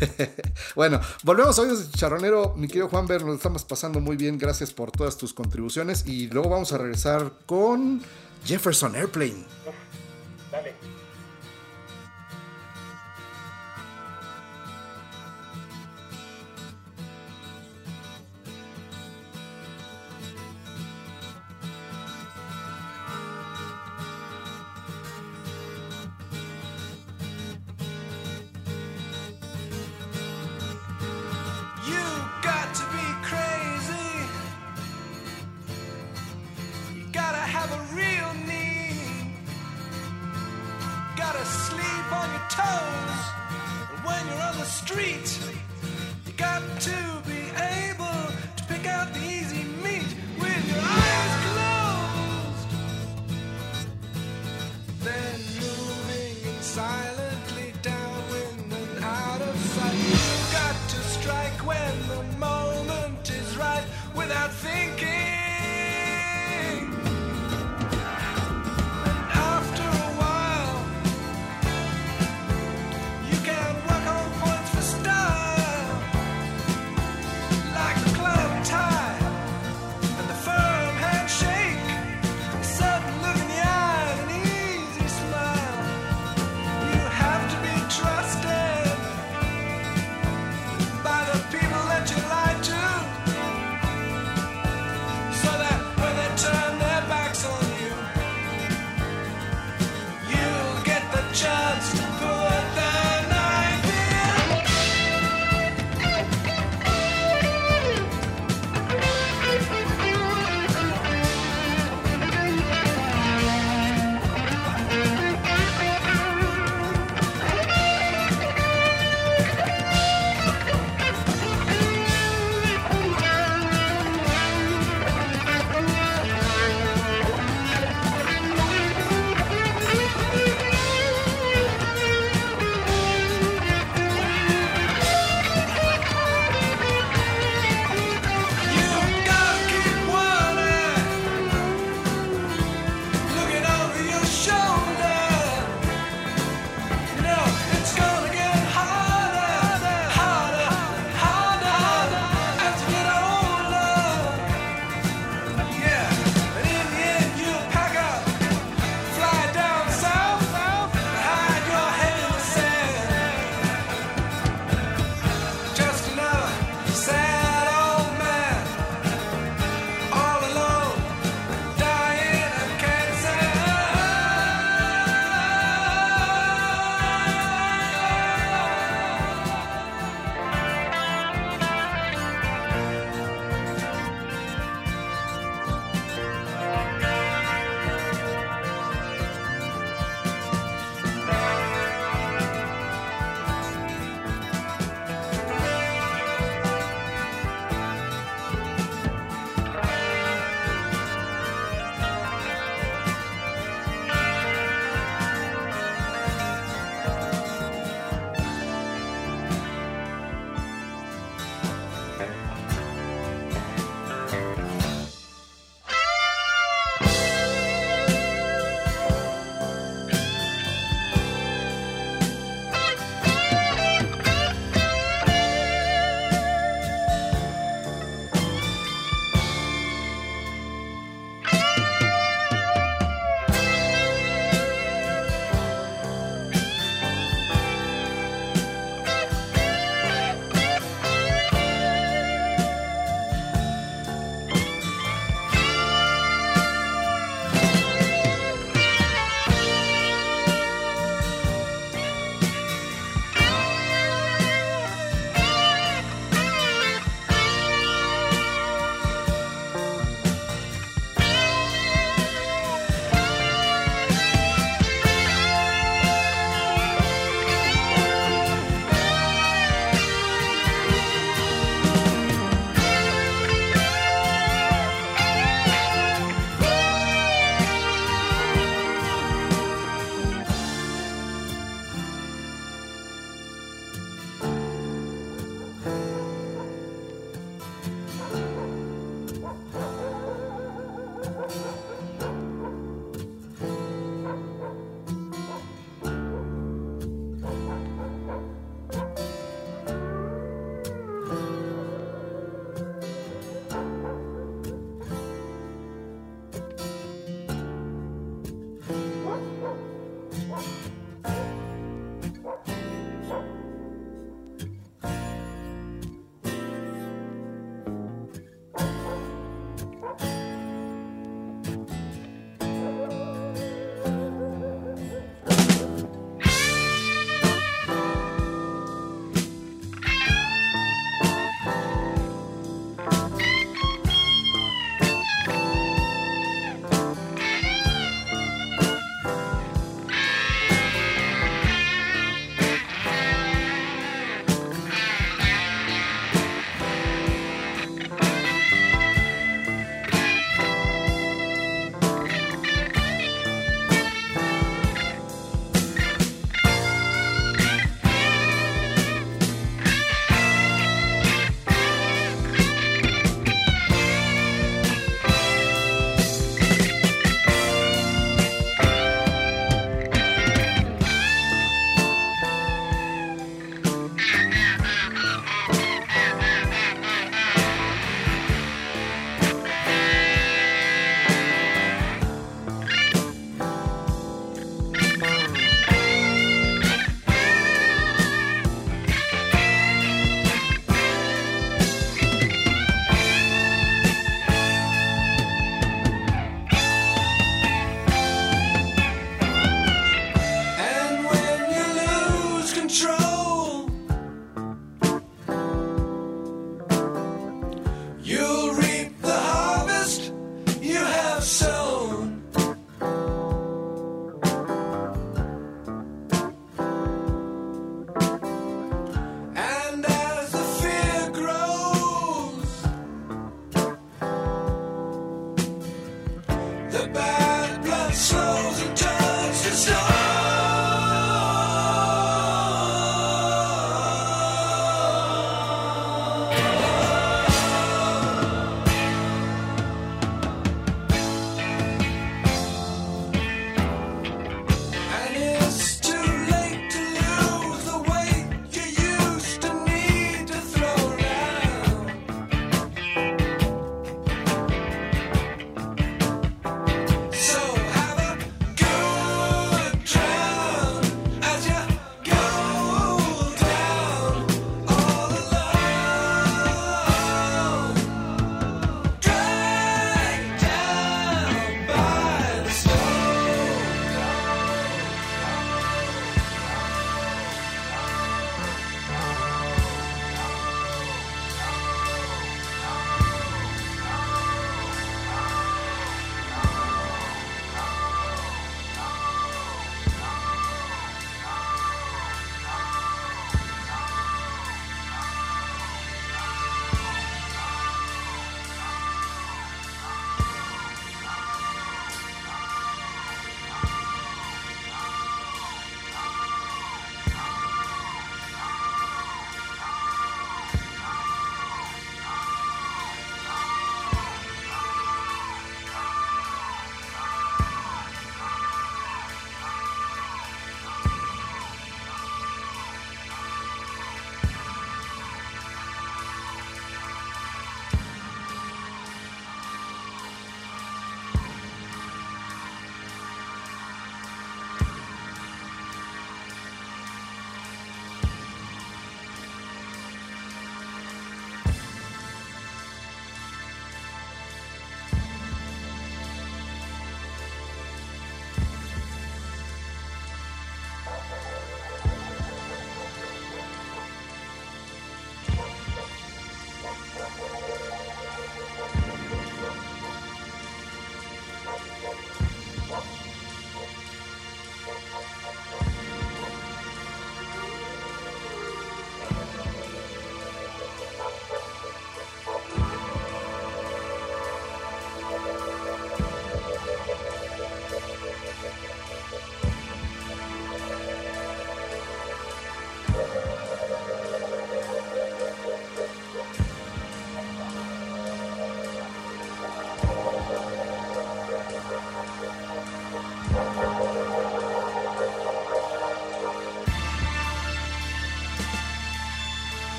bueno, volvemos a Oídos de Chicharronero, mi querido Juan Ver, nos estamos pasando muy bien, gracias por todas tus contribuciones. Y luego vamos a regresar con Jefferson Airplane. Dale. Toes. And when you're on the street, you got to be able to pick out the easy meat with your eyes closed. Then moving in silently downwind and out of sight. You've got to strike when the moment is right without thinking.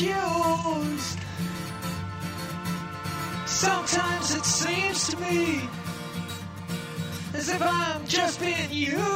confused. Sometimes it seems to me as if I'm just being used.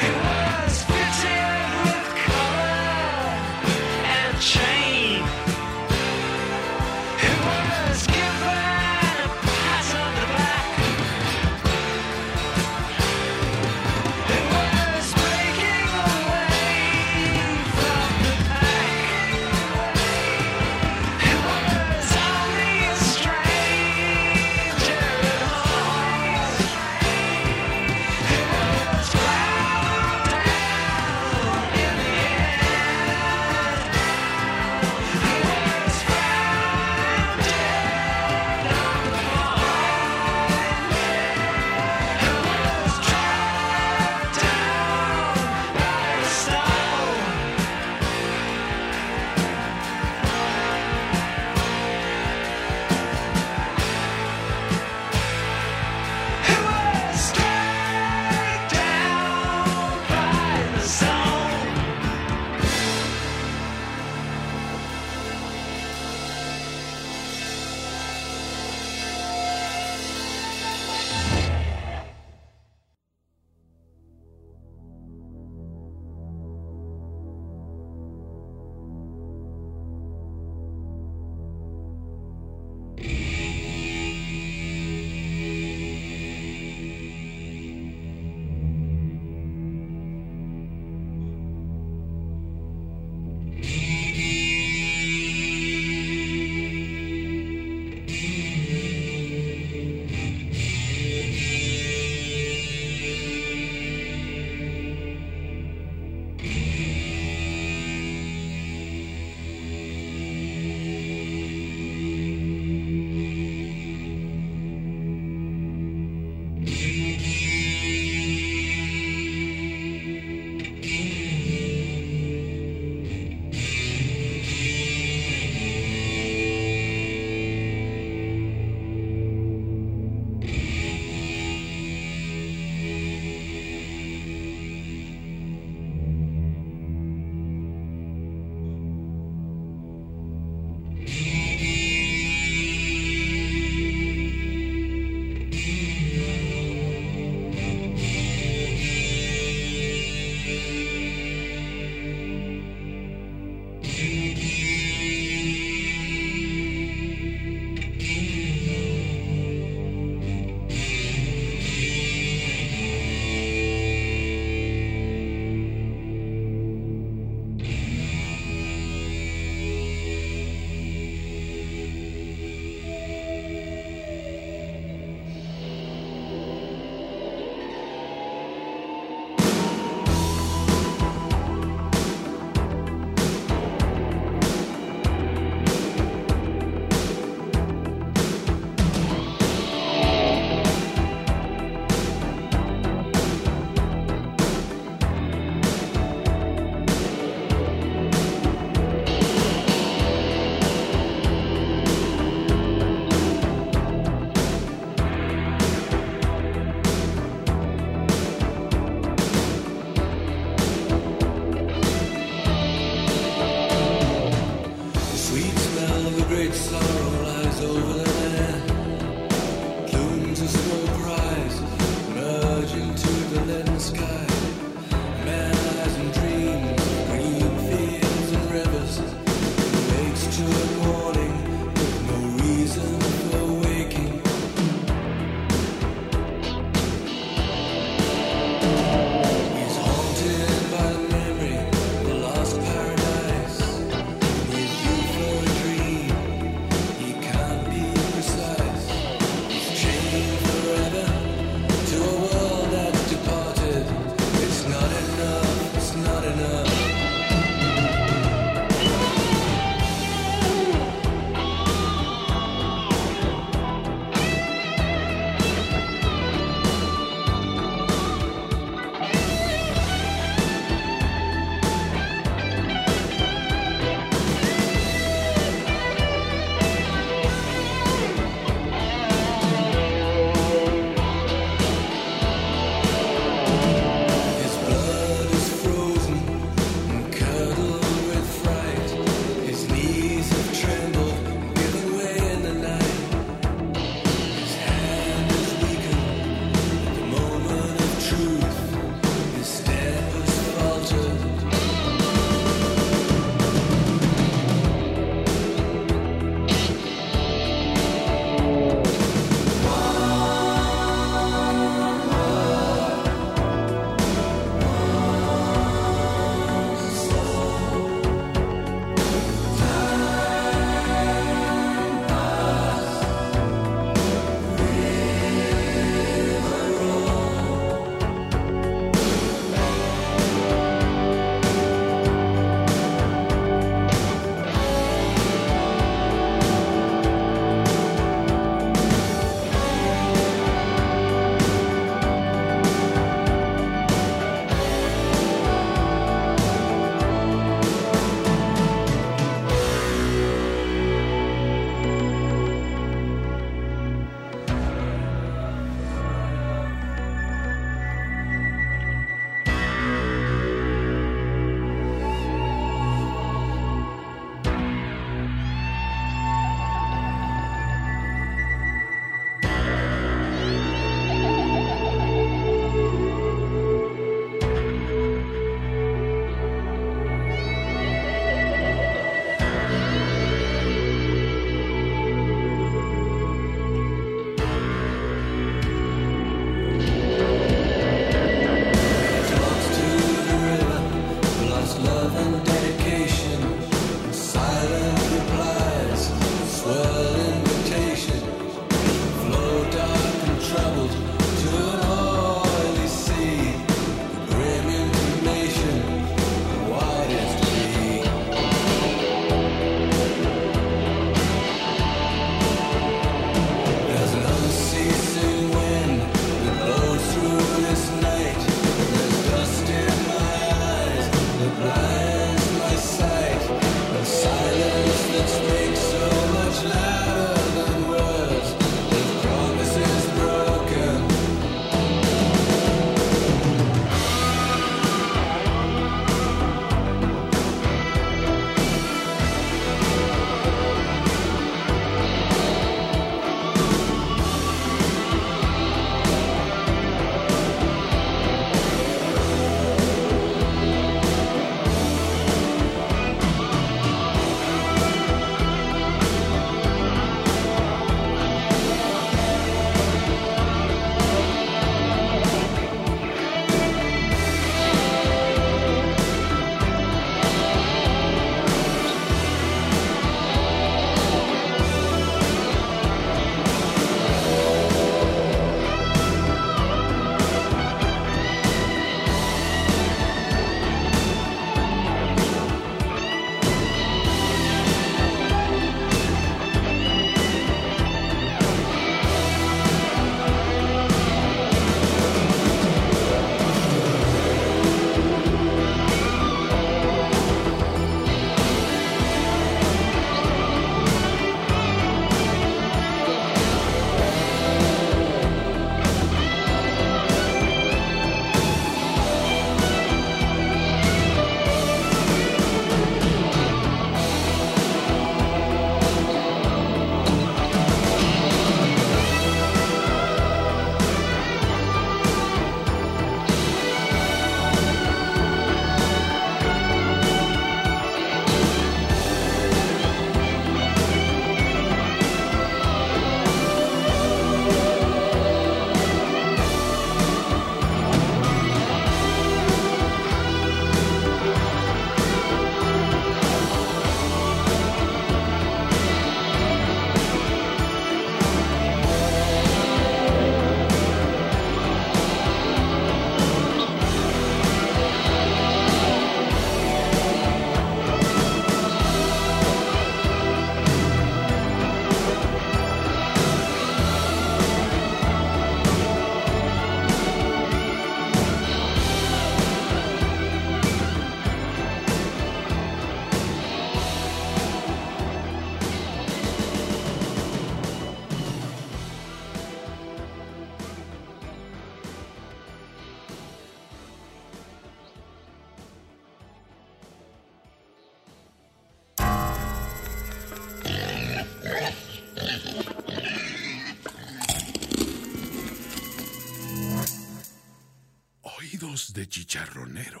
Chicharronero.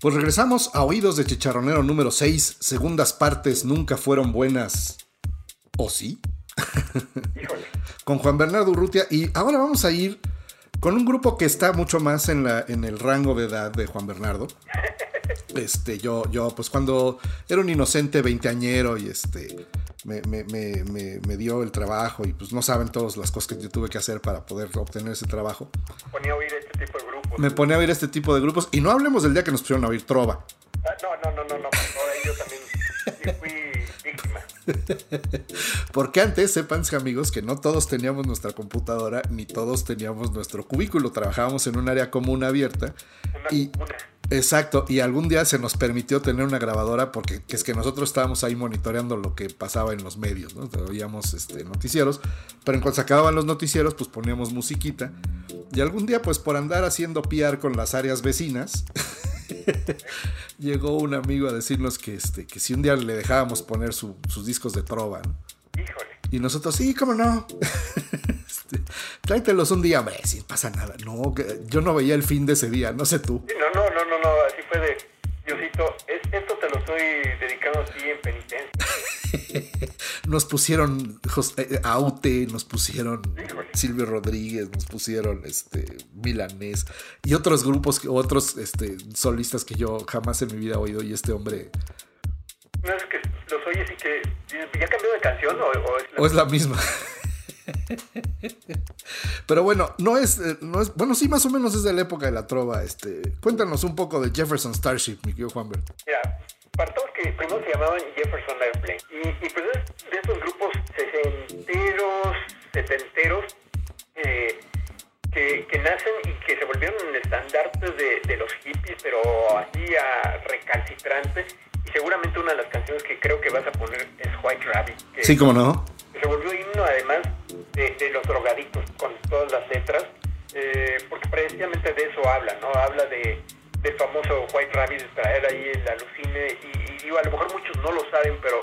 Pues regresamos a Oídos de Chicharronero número 6. Segundas partes nunca fueron buenas. ¿O sí? con Juan Bernardo Urrutia. Y ahora vamos a ir con un grupo que está mucho más en, la, en el rango de edad de Juan Bernardo. Este, yo, yo, pues cuando era un inocente veinteañero y este, me, me, me, me, dio el trabajo y pues no saben todas las cosas que yo tuve que hacer para poder obtener ese trabajo. Ponía a oír este tipo de grupos. Me ponía a oír este tipo de grupos y no hablemos del día que nos pusieron a oír trova. Ah, no, no, no, no, no, yo también fui víctima. Porque antes, sépanse amigos, que no todos teníamos nuestra computadora ni todos teníamos nuestro cubículo. Trabajábamos en un área común abierta. y, Exacto, y algún día se nos permitió tener una grabadora porque es que nosotros estábamos ahí monitoreando lo que pasaba en los medios, ¿no? Oíamos este, noticieros, pero en cuanto se acababan los noticieros, pues poníamos musiquita. Y algún día, pues por andar haciendo piar con las áreas vecinas, llegó un amigo a decirnos que, este, que si un día le dejábamos poner sus discos de trova, Híjole. Y nosotros, sí, cómo no. este, tráetelos un día, hombre, sin pasa nada. No, yo no veía el fin de ese día, no sé tú. no, no, no, no, nos pusieron eh, Aute, nos pusieron Silvio Rodríguez, nos pusieron este Milanés y otros grupos, otros este, solistas que yo jamás en mi vida he oído y este hombre... No es que los oyes y que ¿Ya cambió de canción o, es, la... misma? Pero bueno, no es, eh, no es. Bueno, sí, más o menos es de la época de la trova. Este, cuéntanos un poco de Jefferson Starship, mi querido Juanbert. Mira, para todos que primero se llamaban Jefferson Airplane. Y, y pues es de estos grupos sesenteros, setenteros, eh, que, que, nacen y que se volvieron estandartes de, de los hippies, pero así a recalcitrantes y seguramente una de las canciones que creo que vas a poner es White Rabbit. Que sí, cómo no. Se volvió himno además de, los drogadictos con todas las letras, eh, porque precisamente de eso habla, ¿no? Habla de, del famoso White Rabbit, traer ahí el alucine, y, digo, a lo mejor muchos no lo saben, pero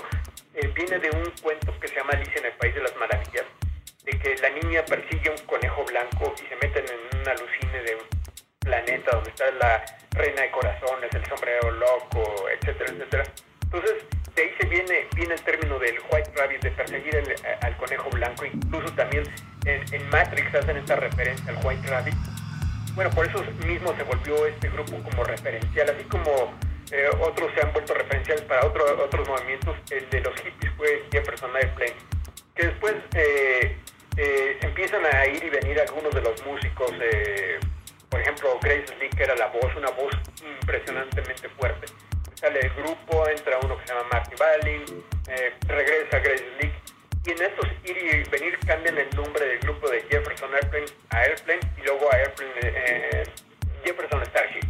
eh, viene de un cuento que se llama Alicia en el País de las Maravillas, de que la niña persigue un conejo blanco y se meten en un alucine de planeta donde está la reina de corazones, el sombrero loco, etcétera, etcétera. Entonces, de ahí se viene, viene el término del white rabbit, de perseguir al conejo blanco. Incluso también en, Matrix hacen esta referencia al white rabbit. Bueno, por eso mismo se volvió este grupo como referencial, así como eh, otros se han vuelto referenciales para otro, otros movimientos. El de los hippies fue Jefferson Airplane, que después eh, eh, empiezan a ir y venir algunos de los músicos por ejemplo, Grace Lee, que era la voz, una voz impresionantemente fuerte. Sale el grupo, entra uno que se llama Marty Balin, eh, regresa Grace Lee, y en estos ir y venir cambian el nombre del grupo de Jefferson Airplane a Airplane y luego a Airplane eh, Jefferson Starship.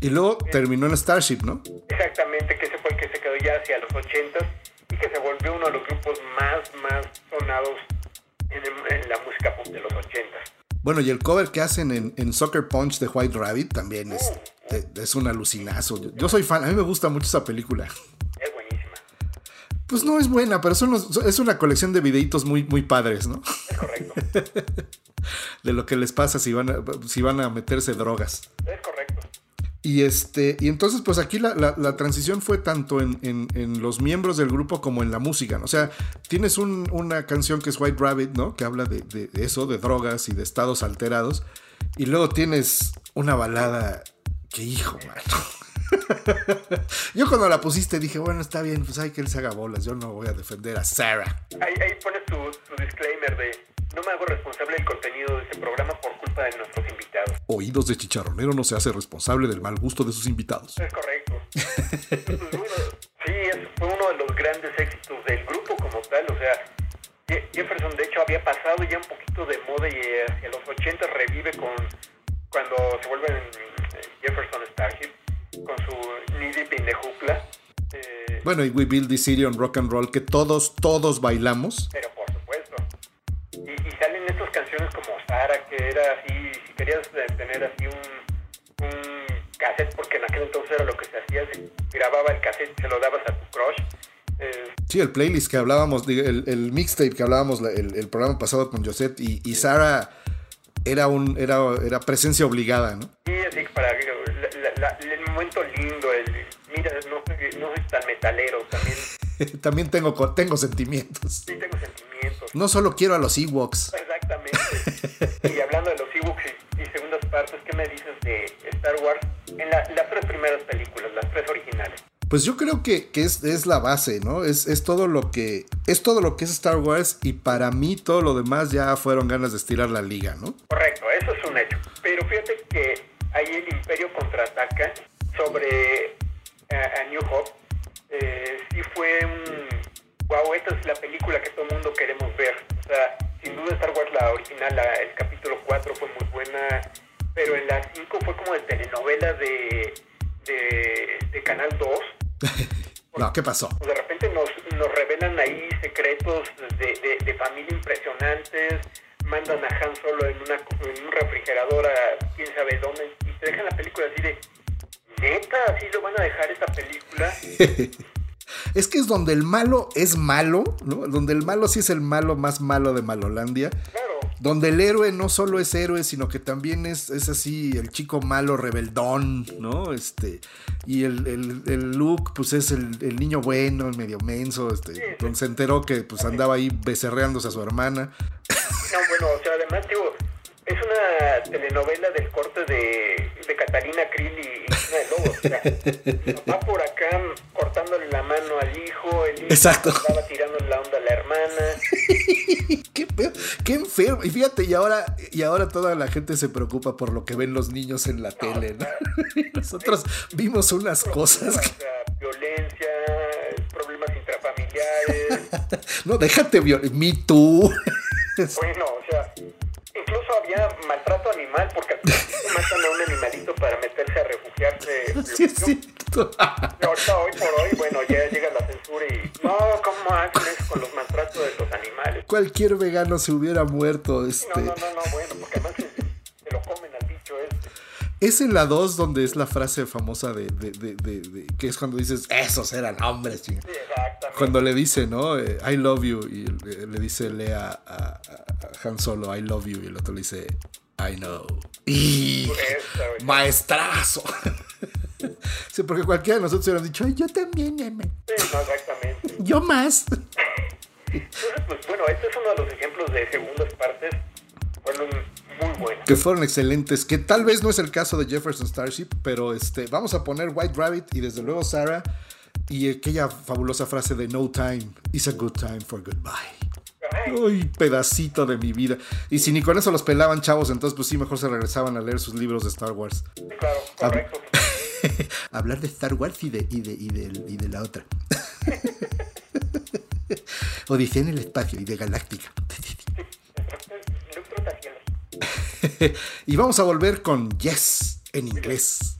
Y luego terminó en Starship, ¿no? Exactamente, que ese fue el que se quedó ya hacia los 80 y que se volvió uno de los grupos más, más sonados en, en la música pop de los 80 bueno, y el cover que hacen en, Soccer Punch de White Rabbit también es, es un alucinazo. Yo, soy fan, a mí me gusta mucho esa película. Pues no es buena, pero es una colección de videitos muy, muy padres, ¿no? Es correcto. de lo que les pasa si van a, si van a meterse drogas. Es correcto. Y este, y entonces, pues aquí la, transición fue tanto en, los miembros del grupo como en la música. ¿no? O sea, tienes una canción que es White Rabbit, ¿no? Que habla de, eso, de drogas y de estados alterados. Y luego tienes una balada que, hijo, mano. yo cuando la pusiste dije, bueno, está bien, pues hay que él se haga bolas. Yo no voy a defender a Sarah. Ahí, pones tu, tu disclaimer de no me hago responsable del contenido de este programa por culpa de nuestros invitados. Oídos de Chicharronero no se hace responsable del mal gusto de sus invitados. Es correcto. sí, fue uno de los grandes éxitos del grupo como tal. O sea, Jefferson de hecho había pasado ya un poquito de moda y hacia los 80 revive con cuando se vuelve eh, Jefferson Starship con su in the Hoopla. Eh, bueno, y We Build the City on Rock and Roll, que todos, todos bailamos. Pero por supuesto. Y, y salen estas canciones como Sara, que era así, si querías tener así un, un cassette, porque en aquel entonces era lo que se hacía, se grababa el cassette, se lo dabas a tu crush. Eh, sí, el playlist que hablábamos, el, el mixtape que hablábamos el, el, programa pasado con Josette y, y Sara era un era, era presencia obligada, ¿no? Sí, así que para la- el momento lindo, el mira, no, no soy tan metalero, también También tengo, tengo sentimientos. sí tengo sentimientos. No solo quiero a los Ewoks. Exactamente. y hablando de los Ewoks y, y segundas partes, ¿qué me dices de Star Wars? En la- las tres primeras películas, las tres originales. Pues yo creo que, que es, es la base, ¿no? Es, es todo lo que. Es todo lo que es Star Wars. Y para mí todo lo demás ya fueron ganas de estirar la liga, ¿no? Correcto, eso es un hecho. Pero fíjate que ahí el Imperio contraataca sobre eh, a New Hope. Eh, sí fue un... Wow, esta es la película que todo el mundo queremos ver. O sea, sin duda Star Wars, la original, la- el capítulo 4 fue muy buena. Pero en la 5 fue como de telenovela de, de, de Canal 2. No, ¿qué pasó? Pues de repente nos, nos revelan ahí secretos de, de- de familia impresionantes, mandan a Han Solo en, una, en un refrigerador a quién sabe dónde y te dejan la película así de, neta, así lo van a dejar esta película. Es que es donde el malo es malo, ¿no? Donde el malo sí es el malo más malo de Malolandia. Claro, Donde el héroe no solo es héroe, sino que también es, es así el chico malo rebeldón, ¿no? Este, y el, el, el Luke, pues es el, el niño bueno, el medio menso, este, donde se enteró que pues andaba ahí becerreándose a su hermana. no, bueno, o sea, además, digo, es una telenovela del corte de, de Catalina Krill y, de Lobos. O sea, va por acá cortándole la mano al hijo, el hijo Exacto. estaba tirando la onda a la hermana. ¿Qué, pedo? qué enfermo. Y fíjate, y ahora, y ahora toda la gente se preocupa por lo que ven los niños en la tele, ¿no? Nosotros vimos unas cosas que- violencia, problemas intrafamiliares. No, déjate violar. Me too. bueno, o sea, incluso había maltrato animal porque al matan a un animalito para meterse a refugiarse. Sí, cierto. Y ahorita, hoy por hoy, bueno, ya llega la censura y no, ¿cómo hacen eso con los maltratos de los animales? Cualquier vegano se hubiera muerto. No, Este. no, no, no, bueno, porque además se, se lo comen al este. Es en la 2 donde es la frase famosa de, de- de- de- de- que es cuando dices, esos eran hombres, chinga". Sí. Cuando le dice, ¿no? Eh, I love you. Y le, dice Lea a, a- a Han Solo, I love you. Y el otro le dice, I know. Y Esta, maestrazo. sí, porque cualquiera de nosotros hubiera dicho, "Ay, yo también. Sí, no, exactamente. Yo más. Entonces, pues bueno, este es uno de los ejemplos de segundas partes. Fueron muy que fueron excelentes, que tal vez no es el caso de Jefferson Starship, pero este, vamos a poner White Rabbit y desde luego Sarah y aquella fabulosa frase de No time is a good time for goodbye. Uy, pedacito de mi vida. Y si ni con eso los pelaban chavos, entonces pues sí, mejor se regresaban a leer sus libros de Star Wars. sí, claro, correcto. Hablar de Star Wars y de, y de, y de, y de la otra. Odisea en el espacio y de Galáctica. Y vamos a volver con Yes en inglés.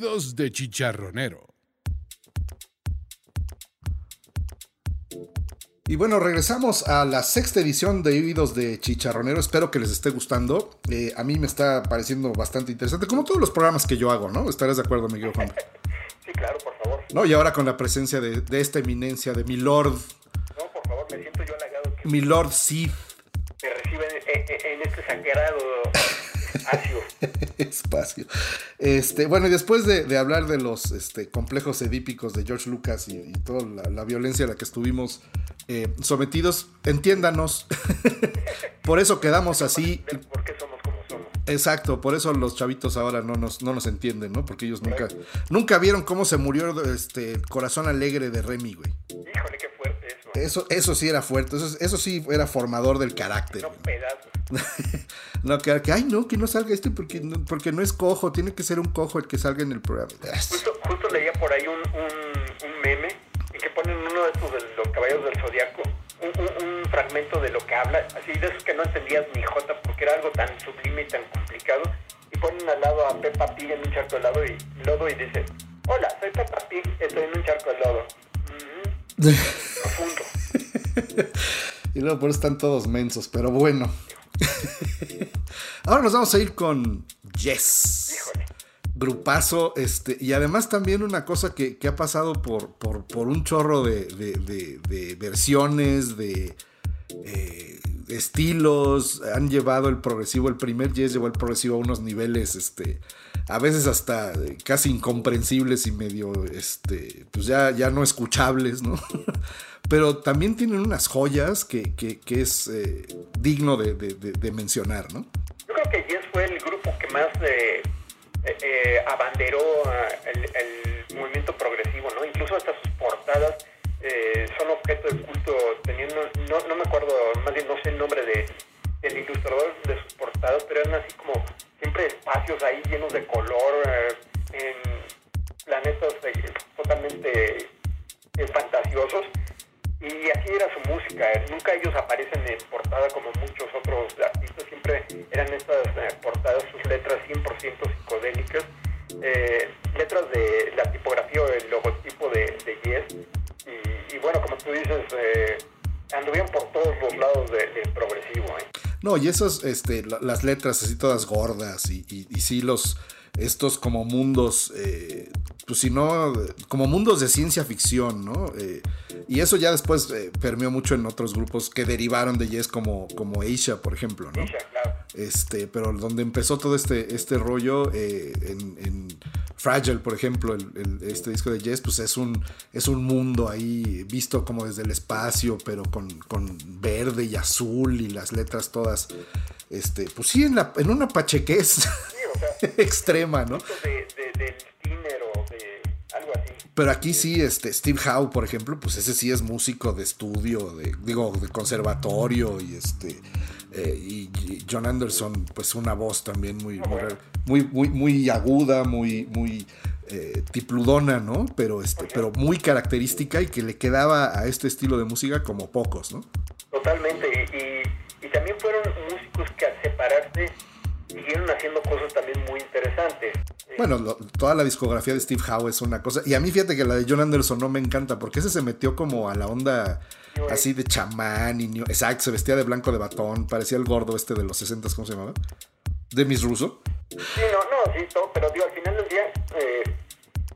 Oídos de chicharronero. Y bueno, regresamos a la sexta edición de Oídos de Chicharronero. Espero que les esté gustando. Eh, a mí me está pareciendo bastante interesante, como todos los programas que yo hago, ¿no? ¿Estarás de acuerdo, Miguel Juan? Sí, claro, por favor. No, y ahora con la presencia de, de esta eminencia, de mi Lord, No, por favor, me siento yo halagado que mi Lord Sith me reciben en, en- en este sagrado espacio. espacio. Este, bueno, y después de, de hablar de los este, complejos edípicos de George Lucas y, y toda la, la violencia a la que estuvimos eh, sometidos, entiéndanos. por eso quedamos así. Por qué somos. Exacto, por eso los chavitos ahora no nos, no nos entienden, ¿no? Porque ellos nunca, nunca vieron cómo se murió este, el corazón alegre de Remy, güey. Híjole, qué fuerte eso. Eso, eso sí era fuerte, eso, eso sí era formador del carácter. No pedazos. No, que, que, ay, no, que no salga este porque no, porque no es cojo, tiene que ser un cojo el que salga en el programa. Justo, justo leía por ahí un, un, un meme en que ponen uno de estos de los caballos del zodiaco, un, un- un fragmento de lo que habla, así de esos que no entendías ni jota porque era algo tan sublime y tan complicado, y ponen al lado a Peppa Pig en un charco de lodo y, lodo y dice, hola, soy Peppa Pig, estoy en un charco de lodo. Profundo. Y luego por eso están todos mensos, pero bueno. Ahora nos vamos a ir con Yes. Híjole. Grupazo, este, y además también una cosa que, que ha pasado por, por, un chorro de, de- versiones, de eh, estilos, han llevado el progresivo, el primer Yes llevó el progresivo a unos niveles, este, a veces hasta eh, casi incomprensibles y medio, este, pues ya, ya no escuchables, ¿no? Pero también tienen unas joyas que, que- que es eh, digno de, mencionar, ¿no? Yo creo que Yes fue el grupo que más eh, eh, abanderó ah, el, movimiento progresivo, ¿no? Incluso hasta sus portadas eh, son objeto de culto, teniendo, no, no me acuerdo, más bien no sé el nombre de, del ilustrador de sus portadas, pero eran así como siempre espacios ahí llenos de color, eh, en planetas eh, totalmente eh, fantasiosos. Y así era su música. eh, Nunca ellos aparecen en portada como muchos otros artistas. Siempre eran estas eh, portadas, sus letras 100% psicodélicas. eh, letras de la tipografía o el logotipo de, de Yes. Y, bueno, como tú dices, eh, anduvieron por todos los lados de- del progresivo. ¿eh? No, y esos, este, la- las letras así todas gordas y, y, y sí los, estos como mundos, pues si no, como mundos de ciencia ficción, ¿no? Y eso ya después eh, permeó mucho en otros grupos que derivaron de Yes como, como Asia, por ejemplo, ¿no? Isha, claro. Este, pero donde empezó todo este, este rollo eh, en, en Fragile, por ejemplo, el- el- este disco de Yes, pues es un, es un mundo ahí visto como desde el espacio, pero con, con verde y azul y las letras todas, este, pues sí, en, la, en una pachequez Sí, o sea, extrema, ¿no? de, Pero aquí sí, este, Steve Howe, por ejemplo, pues ese sí es músico de estudio, de, digo, de conservatorio y este. eh, y, y John Anderson, pues una voz también muy, muy, muy, muy, aguda, muy, muy eh, tipludona, ¿no? Pero, este, pero muy característica y que le quedaba a este estilo de música como pocos, ¿no? Totalmente, y, y- y también fueron músicos que al separarse siguieron haciendo cosas también muy interesantes. Eh, Bueno, lo- toda la discografía de Steve Howe es una cosa. Y a mí fíjate que la de John Anderson no me encanta, porque ese se metió como a la onda así de chamán y new- exacto, se vestía de blanco de batón, parecía el gordo este de los 60, ¿cómo se llamaba? De Miss Russo. Sí, no, no, sí, todo, pero digo, al final del día, eh,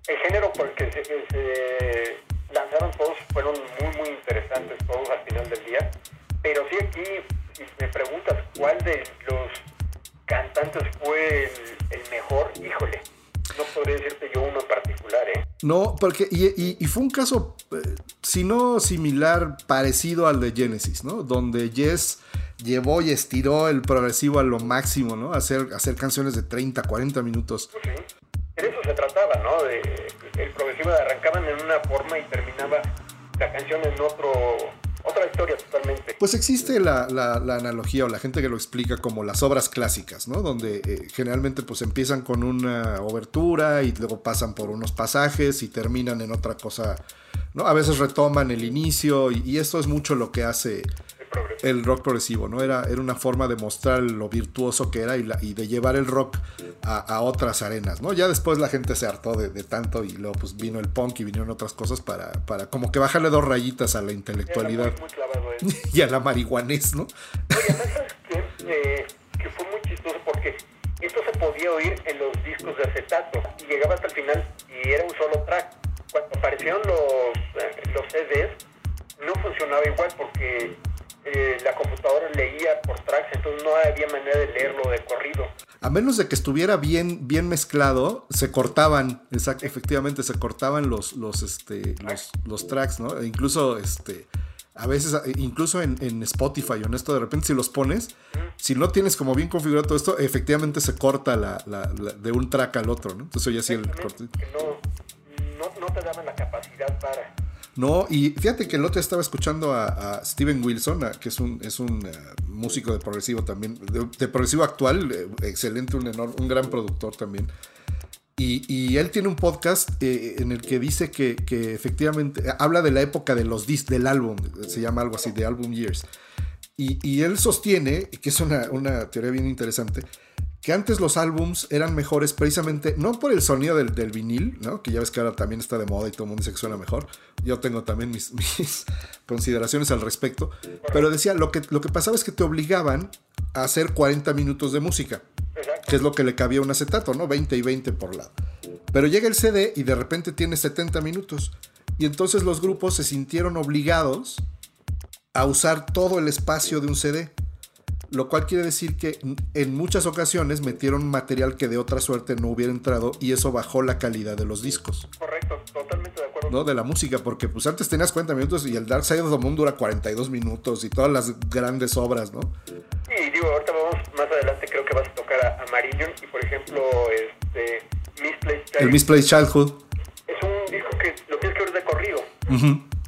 el género por el que se, se lanzaron todos fueron muy, muy interesantes todos al final del día. Pero sí aquí, si me preguntas cuál de los cantantes fue el, el mejor, híjole, no podría decirte yo uno en particular, ¿eh? No, porque, y, y- y fue un caso, eh, si no similar, parecido al de Genesis, ¿no? Donde Yes llevó y estiró el progresivo a lo máximo, ¿no? Hacer, hacer canciones de 30, 40 minutos. Pues sí. De eso se trataba, ¿no? De, el progresivo arrancaban en una forma y terminaba la canción en otro otra historia totalmente. Pues existe la, la- la analogía o la gente que lo explica como las obras clásicas, ¿no? Donde eh, generalmente pues empiezan con una obertura y luego pasan por unos pasajes y terminan en otra cosa, ¿no? A veces retoman el inicio y, y esto es mucho lo que hace progresivo. el rock progresivo, ¿no? Era, era una forma de mostrar lo virtuoso que era y, la- y de llevar el rock a, a otras arenas, ¿no? Ya después la gente se hartó de, de tanto y luego pues vino el punk y vinieron otras cosas para, para como que bajarle dos rayitas a la intelectualidad muy, muy y a la marihuanés, ¿no? Oye, además, ¿sabes qué? Eh, que fue muy chistoso porque esto se podía oír en los discos de acetato y llegaba hasta el final y era un solo track. Cuando aparecieron los, eh, los CDs, no funcionaba igual porque eh, la computadora leía por tracks, entonces no había manera de leerlo de corrido. A menos de que estuviera bien, bien mezclado, se cortaban, exact- efectivamente, se cortaban los, los, este, los, los tracks, ¿no? E incluso, este, a veces, e incluso en, en Spotify o en esto, de repente si los pones, si no tienes como bien configurado todo esto, efectivamente se corta la, la- la- de un track al otro, ¿no? Entonces oye así el corte. Que no, no, no te daban la capacidad para... No, y fíjate que el otro estaba escuchando a, Steven Wilson, que es un, es un eh, músico de progresivo también, de, progresivo actual, eh, excelente, un, gran productor también. Y, y él tiene un podcast eh, en el que dice que, que efectivamente habla de la época de los discs del álbum, se llama algo así, de Album Years. Y, y él sostiene, que es una, una teoría bien interesante, que antes los álbums eran mejores precisamente, no por el sonido del, vinil, ¿no? que ya ves que ahora también está de moda y todo el mundo dice que suena mejor. Yo tengo también mis, mis consideraciones al respecto. Pero decía, lo que, lo que pasaba es que te obligaban a hacer 40 minutos de música, que es lo que le cabía a un acetato, ¿no? 20 y 20 por lado. Pero llega el CD y de repente tiene 70 minutos. Y entonces los grupos se sintieron obligados a usar todo el espacio de un CD. Lo cual quiere decir que en muchas ocasiones metieron material que de otra suerte no hubiera entrado y eso bajó la calidad de los discos, Correcto, totalmente de acuerdo. ¿no? De la música, porque pues antes tenías 40 minutos y el Dark Side of the Moon dura 42 minutos y todas las grandes obras, ¿no? Y digo, ahorita vamos más adelante, creo que vas a tocar a Amarillo y por ejemplo, este, Misplaced El Child Misplaced Childhood. es un disco que lo tienes que oír de corrido,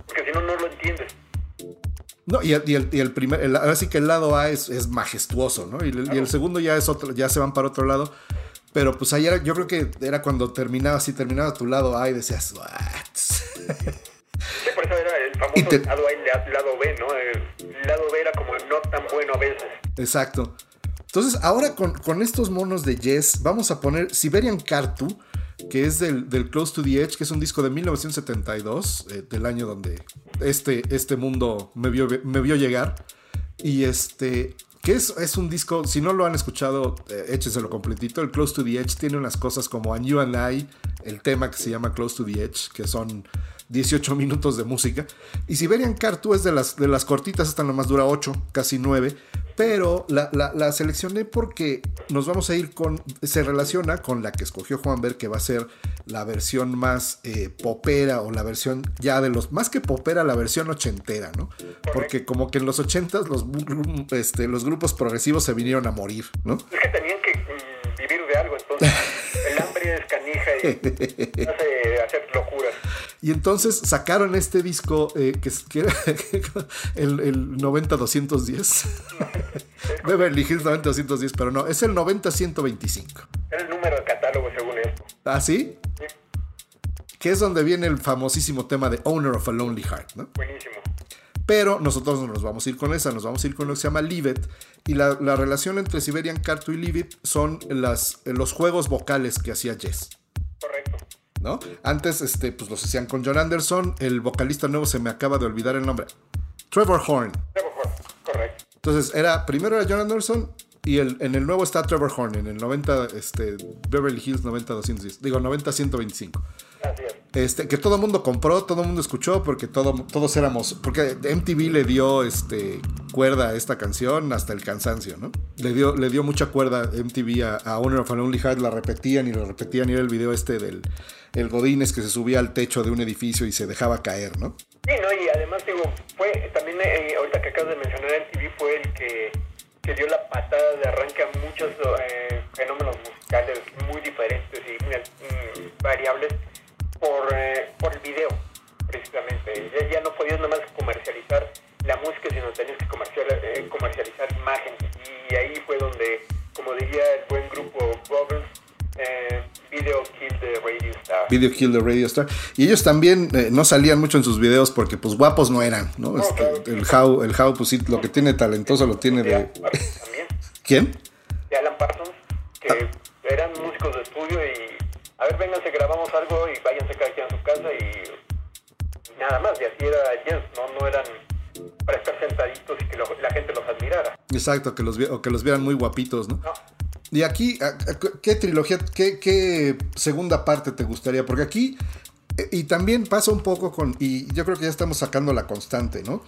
porque si no, no lo entiendes. No, y el, y el- y el primer, el- ahora sí que el lado A es, es majestuoso, ¿no? Y el, y el segundo ya es otro, ya se van para otro lado. Pero pues ahí era, yo creo que era cuando terminaba así, terminaba tu lado A y decías, "What?". Sí, por eso era el famoso te- lado A y la- lado B, ¿no? El lado B era como no tan bueno a veces. Exacto. Entonces, ahora con, con estos monos de Yes, vamos a poner Siberian Cartu, que es del, Close to the Edge, que es un disco de 1972, eh, del año donde este, este mundo me vio, me vio llegar. Y este, que es, es un disco, si no lo han escuchado, eh, échenselo completito. El Close to the Edge tiene unas cosas como And You and I, el tema que se llama Close to the Edge, que son 18 minutos de música. Y Siberian Cartu es de las, de las cortitas, esta nomás dura 8, casi 9. Pero la, la- la seleccioné porque nos vamos a ir con. Se relaciona con la que escogió Juan Ver, que va a ser la versión más eh, popera o la versión ya de los. Más que popera, la versión ochentera, ¿no? Porque como que en los ochentas los, este, los grupos progresivos se vinieron a morir, ¿no? Es que tenían que mm, vivir de algo, entonces el hambre es canija y hace hacer locuras. Y entonces sacaron este disco eh, que, es- que era el, el 90-210. Beverly Hills 90-210, pero no, es el 90-125. Era el número de catálogo según esto. ¿Ah, sí? Sí, Que es donde viene el famosísimo tema de Owner of a Lonely Heart, ¿no? buenísimo. Pero nosotros no nos vamos a ir con esa, nos vamos a ir con lo que se llama Leave It. Y la, la relación entre Siberian Cartu y Leave It son las, los juegos vocales que hacía Jess. Correcto. ¿No? Antes, este, pues los hacían con John Anderson. El vocalista nuevo se me acaba de olvidar el nombre. Trevor Horn. Trevor Horn, correcto. Entonces, era, primero era John Anderson y el, en el nuevo está Trevor Horn, en el 90, este, Beverly Hills 90-210. Digo, 90-125. Este, que todo el mundo compró, todo el mundo escuchó, porque todo, todos éramos. Porque MTV le dio este, cuerda a esta canción hasta el cansancio, ¿no? Le dio, le dio mucha cuerda MTV a, a Owner of a Lonely Heart, la repetían y lo repetían. Y era el video este del el Godínez que se subía al techo de un edificio y se dejaba caer, ¿no? Sí, no, y además digo, fue también, eh, ahorita que acabas de mencionar el TV, fue el que, que dio la patada de arranque a muchos eh, fenómenos musicales muy diferentes y mm, variables por, eh, por el video, precisamente. Ya, ya no podías nada más comercializar la música, sino tenías que comercial, eh, comercializar imagen. Y ahí fue donde, como diría el buen grupo Brothers, eh, Video Kill the Radio Star. Video Kill the Radio Star. Y ellos también eh, no salían mucho en sus videos porque pues guapos no eran, ¿no? Este, claro. el How, el How, pues sí, lo que tiene talentoso lo tiene De ¿Quién? de Alan Parsons, que Ah. eran músicos de estudio y a ver, vénganse, grabamos algo y váyanse cada quien a su casa y, y nada más, y así era Jens, ¿no? No eran para estar sentaditos y que lo- la gente los admirara. Exacto, que los, o que los vieran muy guapitos, ¿no? No. Y aquí, ¿a- a- ¿qué trilogía, qué, qué segunda parte te gustaría? Porque aquí, eh, y también pasa un poco con, y yo creo que ya estamos sacando la constante, ¿no?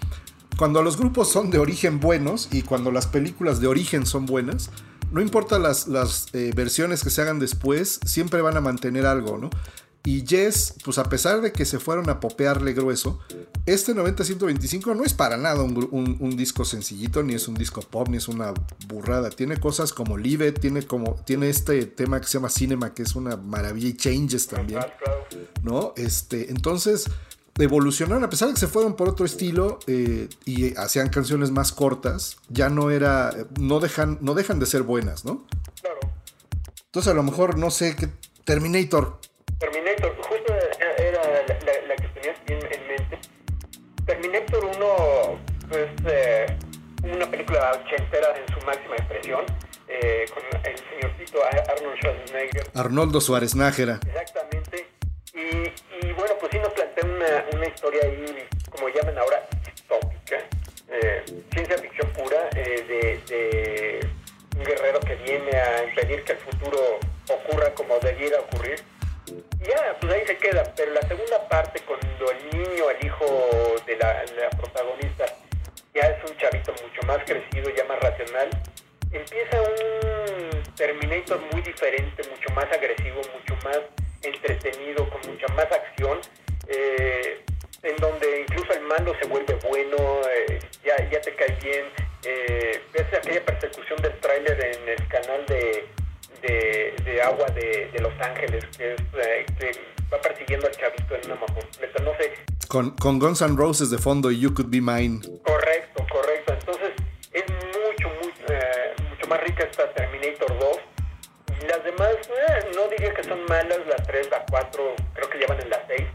Cuando los grupos son de origen buenos y cuando las películas de origen son buenas, no importa las, las eh, versiones que se hagan después, siempre van a mantener algo, ¿no? Y Yes, pues a pesar de que se fueron a popearle grueso, este 90-125 no es para nada un, un- un disco sencillito, ni es un disco pop, ni es una burrada. Tiene cosas como Live tiene, como, tiene este tema que se llama Cinema, que es una maravilla, y Changes también. ¿no? Este, entonces evolucionaron, a pesar de que se fueron por otro estilo eh, y hacían canciones más cortas, ya no era, no dejan, no dejan de ser buenas, ¿no? Claro. Entonces a lo mejor, no sé, qué Terminator, Terminator, justo era la, la- la que tenías bien en mente. Terminator 1 es eh, una película ochentera en su máxima expresión, eh, con el señorcito Ar- Arnold Schwarzenegger, Arnoldo Suárez Nájera, exactamente. Y, y bueno, pues sí nos plantea una, historia ahí, como llaman ahora, distópica, eh, ciencia ficción pura, eh, de, un guerrero que viene a impedir que el futuro ocurra como debiera ocurrir. Y ya, pues ahí se queda. Pero la segunda parte, cuando el niño, el hijo de la protagonista, ya es un chavito mucho más crecido, ya más racional, empieza un Terminator muy diferente, mucho más agresivo, mucho más entretenido, con mucha más acción, eh, en donde incluso el mando se vuelve bueno, eh, ya, ya te cae bien. Eh, ves aquella persecución del tráiler en el canal de, de, de agua de, de Los Ángeles, que, es, eh, que va persiguiendo al chavito en una motocicleta, no sé, con, con Guns N' Roses de fondo y You Could Be Mine. Correcto, correcto. Entonces es mucho, muy, eh, mucho más rica esta Terminator 2. Las demás, eh, no diría que son malas, la 3, la 4, creo que llevan en la 6.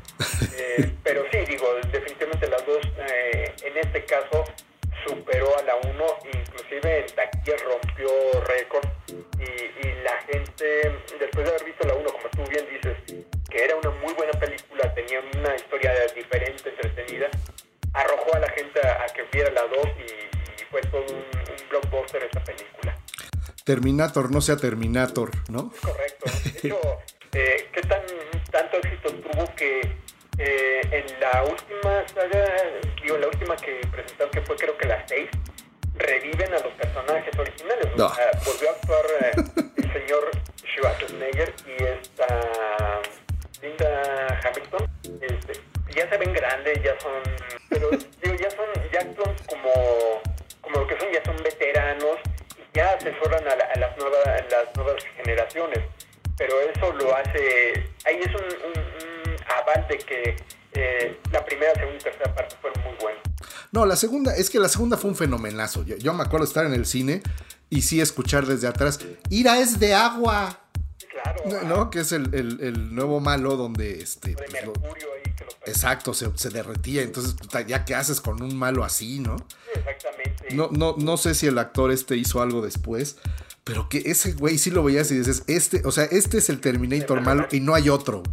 Eh, pero sí, digo, definitivamente las dos, eh, en este caso, superó a la 1, inclusive en taquilla rompió récord. Y, y la gente, después de haber visto la 1, como tú bien dices, que era una muy buena película, tenía una historia diferente, entretenida, arrojó a la gente a, a que viera la 2 y, y fue todo un, un blockbuster esta película. Terminator, no sea Terminator, ¿no? Correcto. De hecho, eh, ¿qué tan, tanto éxito tuvo que eh, en la última saga, digo, la última que presentaron, que fue creo que la 6, reviven a los personajes originales? O No. sea, volvió a actuar eh, el señor Schwarzenegger y esta Linda Hamilton. Este, ya se ven grandes, ya son, pero digo, ya son, ya actúan como, como lo que son, ya son veteranos ya asesoran a, la- a las nuevas, generaciones. Pero eso lo hace, ahí es un, aval de que eh, la primera, segunda y tercera parte fueron muy buenas. No, la segunda, es que la segunda fue un fenomenazo. Yo me acuerdo estar en el cine y sí escuchar desde atrás, Ira es de agua. Claro, No, ¿no? Que es el, el- el nuevo malo donde este. pues, lo- Mercurio ahí que lo exacto, se, se derretía. Entonces, ya qué haces con un malo así, ¿no? Exactamente. No, no, no sé si el actor este hizo algo después. Pero que ese güey sí lo veías y dices, este, o sea, este es el Terminator malo y no hay otro.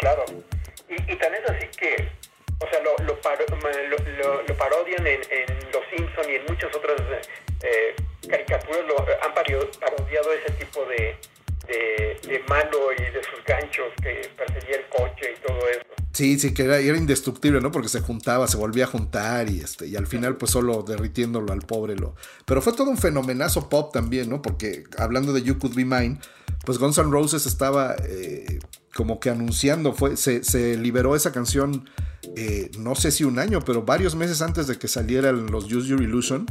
Claro. Y, y tan es así que, o sea, lo, lo, paro- lo- lo- parodian en, en Los Simpson y en muchas otras eh, caricaturas, lo, han parodiado ese tipo de, de, de y de sus ganchos que perseguía el coche y todo eso. Sí, sí, que era, era indestructible, ¿no? Porque se juntaba, se volvía a juntar y este, y al final, pues solo derritiéndolo al pobre lo. Pero fue todo un fenomenazo pop también, ¿no? Porque hablando de You Could Be Mine, pues Guns N' Roses estaba eh, como que anunciando, fue, se, se liberó esa canción, eh, no sé si un año, pero varios meses antes de que salieran los Use Your Illusion.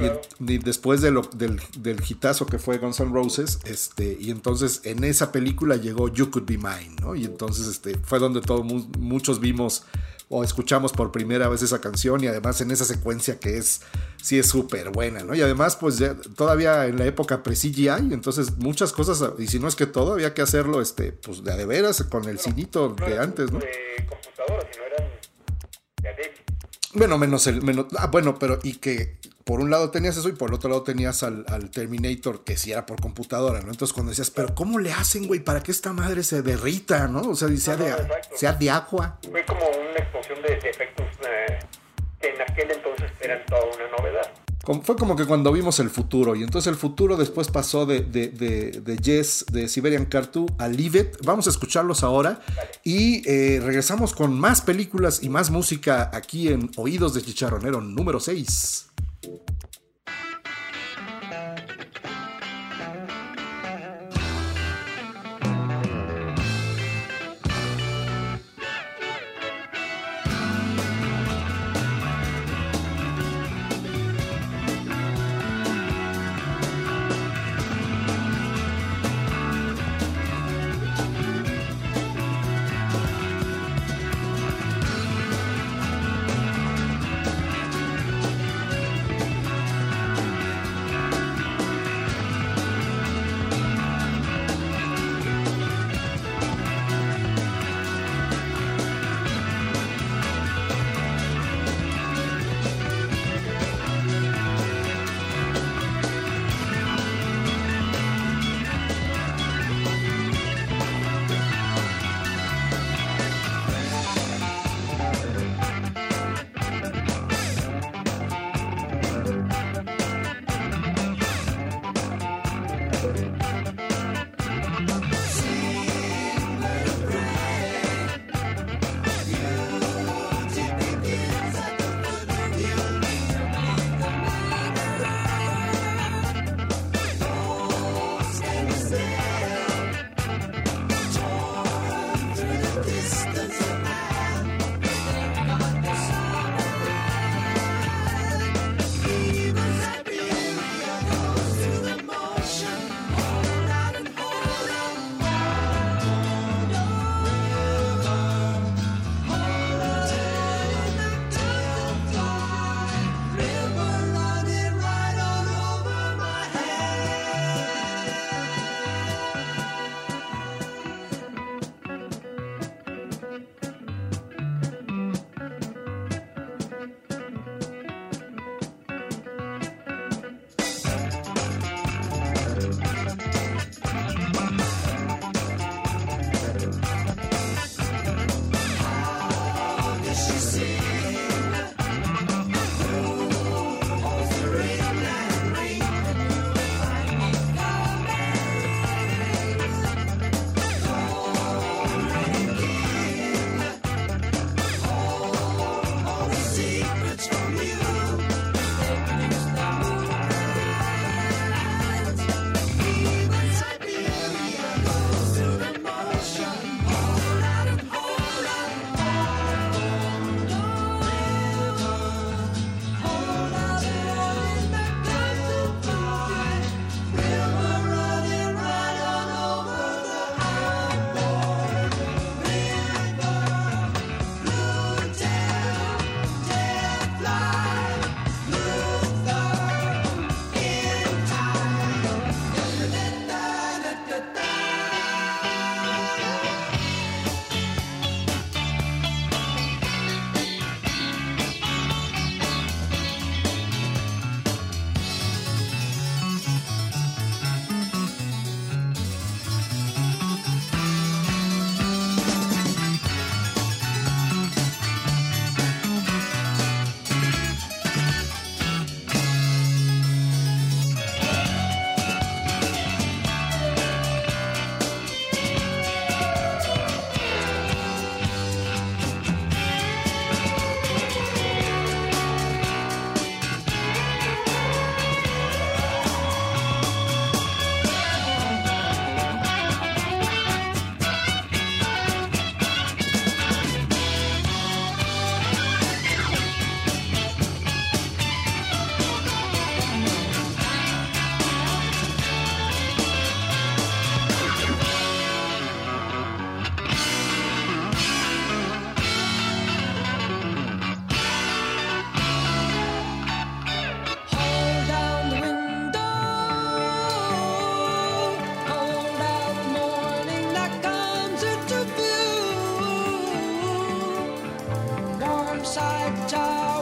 Y, y después de lo- del, del hitazo que fue Guns N' Roses, este, y entonces en esa película llegó You Could Be Mine, ¿no? Y entonces este, fue donde todos muchos vimos o escuchamos por primera vez esa canción y además en esa secuencia que es, sí es súper buena, ¿no? Y además pues ya- todavía en la época pre-CGI, entonces muchas cosas, y si no es que todo, había que hacerlo, este, pues de a de veras con el cinito No de antes, ¿no? De computadora, sino eran de. Bueno, menos el. Menos, ah, bueno, pero y que por un lado tenías eso y por el otro lado tenías al, al Terminator que sí era por computadora, ¿no? Entonces cuando decías, pero ¿cómo le hacen, güey, para que esta madre se derrita, ¿no? O sea, y sea, No, de, no, sea de agua. Fue como una explosión de, de efectos eh, que en aquel entonces eran toda una novedad. Fue como que cuando vimos el futuro, y entonces el futuro después pasó de, de, de, de de Siberian Cartoon a Leave It. Vamos a escucharlos ahora y eh, regresamos con más películas y más música aquí en Oídos de Chicharronero número 6. side tower.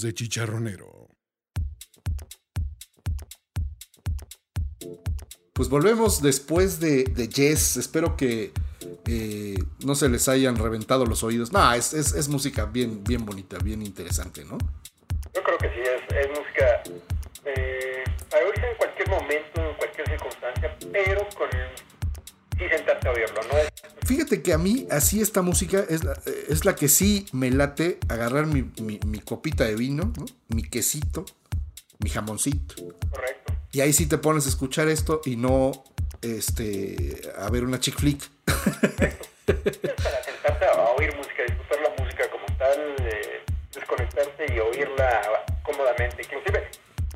De chicharronero. Pues volvemos después de, de Yes. Espero que eh, no se les hayan reventado los oídos. No, es, es- es música bien, bien bonita, bien interesante, ¿no? Yo creo que sí, es, es música eh, para oírse en cualquier momento, en cualquier circunstancia, pero con sí sentarte a oírlo, ¿no? Es, Fíjate que a mí, así esta música es la, es la que sí me late agarrar mi, mi- mi copita de vino, ¿no? mi quesito, mi jamoncito. correcto. Y ahí sí te pones a escuchar esto y no este, a ver una chick flick. Es para sentarte a oír música, disfrutar la música como tal, eh, desconectarte y oírla cómodamente. Inclusive,